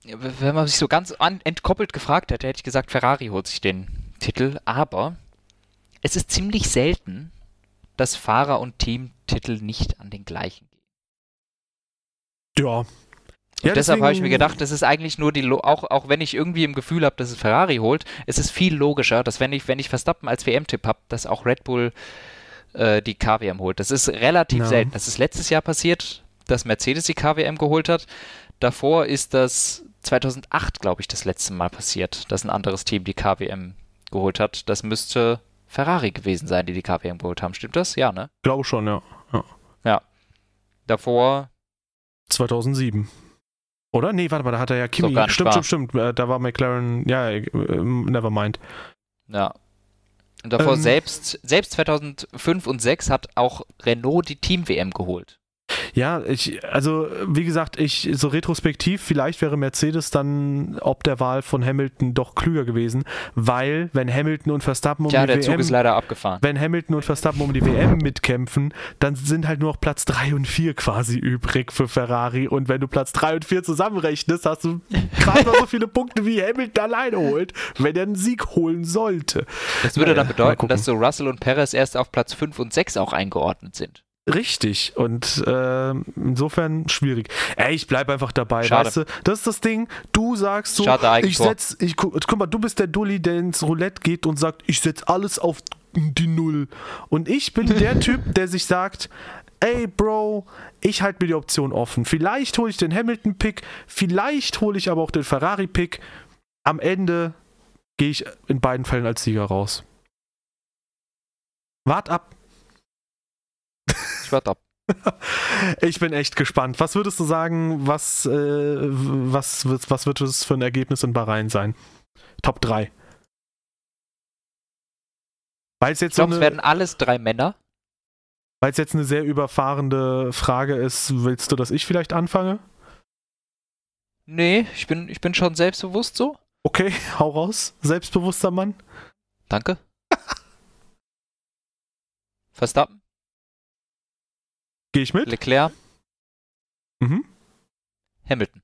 wenn man sich so ganz entkoppelt gefragt hätte, hätte ich gesagt, Ferrari holt sich den Titel, aber es ist ziemlich selten, dass Fahrer und Teamtitel nicht an den gleichen gehen. Ja. Und ja, deshalb habe ich mir gedacht, das ist eigentlich nur die, auch, auch wenn ich irgendwie im Gefühl habe, dass es Ferrari holt, es ist viel logischer, dass wenn ich, wenn ich Verstappen als WM-Tipp habe, dass auch Red Bull äh, die KWM holt. Das ist relativ ja. selten. Das ist letztes Jahr passiert, dass Mercedes die KWM geholt hat. Davor ist das 2008, glaube ich, das letzte Mal passiert, dass ein anderes Team die KWM geholt hat. Das müsste Ferrari gewesen sein, die die KWM geholt haben. Stimmt das? Ja, ne? Glaube schon, ja. ja. Ja. Davor 2007. Oder? Nee, warte mal, da hat er ja Kimi. So stimmt, stimmt, stimmt. Äh, da war McLaren, ja, äh, never mind. Ja. Und davor ähm, selbst, selbst 2005 und 2006 hat auch Renault die Team-WM geholt. Ja, ich, also wie gesagt, ich so retrospektiv, vielleicht wäre Mercedes dann ob der Wahl von Hamilton doch klüger gewesen, weil wenn Hamilton und Verstappen um Tja, die der WM, Zug ist leider abgefahren. Wenn Hamilton und Verstappen um die WM mitkämpfen, dann sind halt nur noch Platz 3 und 4 quasi übrig für Ferrari und wenn du Platz 3 und 4 zusammenrechnest, hast du gerade mal so viele Punkte wie Hamilton alleine holt, wenn er einen Sieg holen sollte. Das würde dann bedeuten, dass so Russell und Perez erst auf Platz 5 und 6 auch eingeordnet sind. Richtig und äh, insofern schwierig. Ey, ich bleib einfach dabei, Schade. weißt du? Das ist das Ding, du sagst so, Schade, ich setz, ich, guck mal, du bist der Dulli, der ins Roulette geht und sagt, ich setz alles auf die Null. Und ich bin der Typ, der sich sagt, ey Bro, ich halte mir die Option offen. Vielleicht hole ich den Hamilton-Pick, vielleicht hole ich aber auch den Ferrari-Pick. Am Ende gehe ich in beiden Fällen als Sieger raus. Wart ab. Ich warte ab. ich bin echt gespannt. Was würdest du sagen, was, äh, was, was, was wird es für ein Ergebnis in Bahrain sein? Top 3. Weil es jetzt ich glaube, so es werden alles drei Männer. Weil es jetzt eine sehr überfahrende Frage ist, willst du, dass ich vielleicht anfange? Nee, ich bin, ich bin schon selbstbewusst so. Okay, hau raus, selbstbewusster Mann. Danke. Verstappen. Gehe ich mit? Leclerc. Mhm. Hamilton.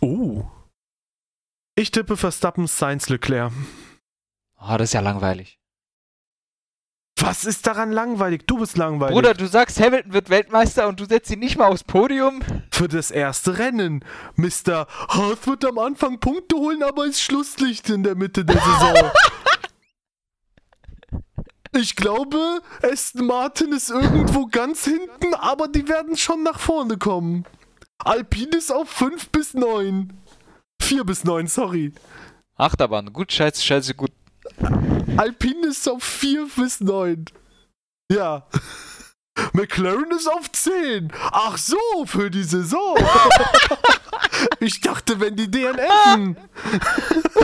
Oh. Ich tippe Verstappen, Sainz, Leclerc. Oh, das ist ja langweilig. Was ist daran langweilig? Du bist langweilig. Bruder, du sagst, Hamilton wird Weltmeister und du setzt ihn nicht mal aufs Podium. Für das erste Rennen. Mr. Haas wird am Anfang Punkte holen, aber ist Schlusslicht in der Mitte der Saison. ich glaube, Aston Martin ist irgendwo ganz hinten, aber die werden schon nach vorne kommen. Alpine ist auf 5 bis 9. 4 bis 9, sorry. Achterbahn, gut, scheiße, scheiße, gut. Alpine ist auf 4 bis 9. Ja. McLaren ist auf 10. Ach so, für die Saison. ich dachte, wenn die DNF.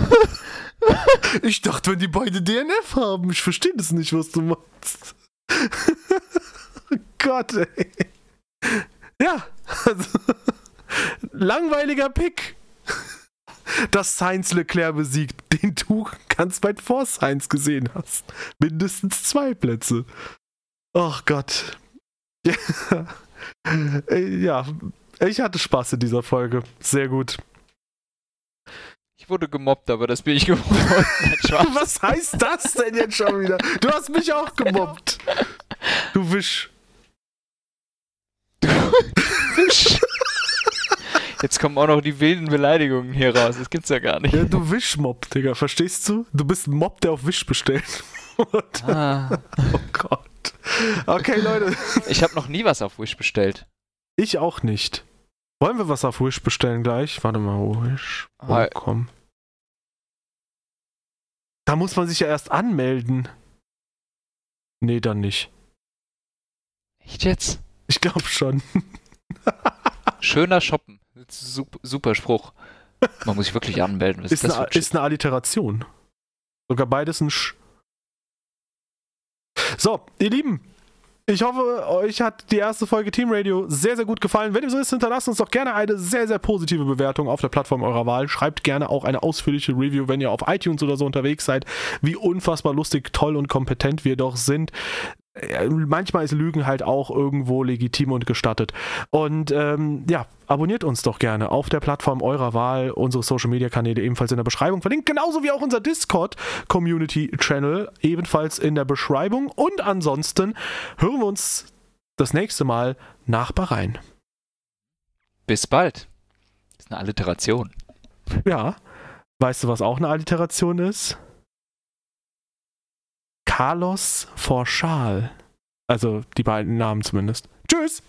ich dachte, wenn die beide DNF haben. Ich verstehe das nicht, was du machst. Gott, ey. Ja. Also, langweiliger Pick dass Sainz Leclerc besiegt, den du ganz weit vor Sainz gesehen hast. Mindestens zwei Plätze. Ach Gott. ja, ich hatte Spaß in dieser Folge. Sehr gut. Ich wurde gemobbt, aber das bin ich geworden. Was heißt das denn jetzt schon wieder? Du hast mich auch gemobbt. Du Wisch. Du Wisch. Jetzt kommen auch noch die wilden Beleidigungen hier raus. Das gibt's ja gar nicht. Ja, du Wischmob, Digga, verstehst du? Du bist ein Mob, der auf Wisch bestellt. ah. Oh Gott. Okay, Leute. Ich habe noch nie was auf Wish bestellt. Ich auch nicht. Wollen wir was auf Wish bestellen gleich? Warte mal, Wish. Oh, komm. Da muss man sich ja erst anmelden. Nee, dann nicht. Echt jetzt? Ich glaube schon. Schöner Shoppen. Super, super Spruch. Man muss sich wirklich anmelden. Was ist, ist, eine, ist eine Alliteration. Sogar beides ein Sch. So, ihr Lieben, ich hoffe, euch hat die erste Folge Team Radio sehr, sehr gut gefallen. Wenn ihr so ist, hinterlasst uns doch gerne eine sehr, sehr positive Bewertung auf der Plattform eurer Wahl. Schreibt gerne auch eine ausführliche Review, wenn ihr auf iTunes oder so unterwegs seid, wie unfassbar lustig, toll und kompetent wir doch sind manchmal ist Lügen halt auch irgendwo legitim und gestattet. Und ähm, ja, abonniert uns doch gerne auf der Plattform eurer Wahl, unsere Social Media Kanäle ebenfalls in der Beschreibung verlinkt, genauso wie auch unser Discord Community Channel ebenfalls in der Beschreibung. Und ansonsten hören wir uns das nächste Mal nach Bahrain. Bis bald. Das ist eine Alliteration. Ja. Weißt du, was auch eine Alliteration ist? Carlos vor Schal. Also die beiden Namen zumindest. Tschüss!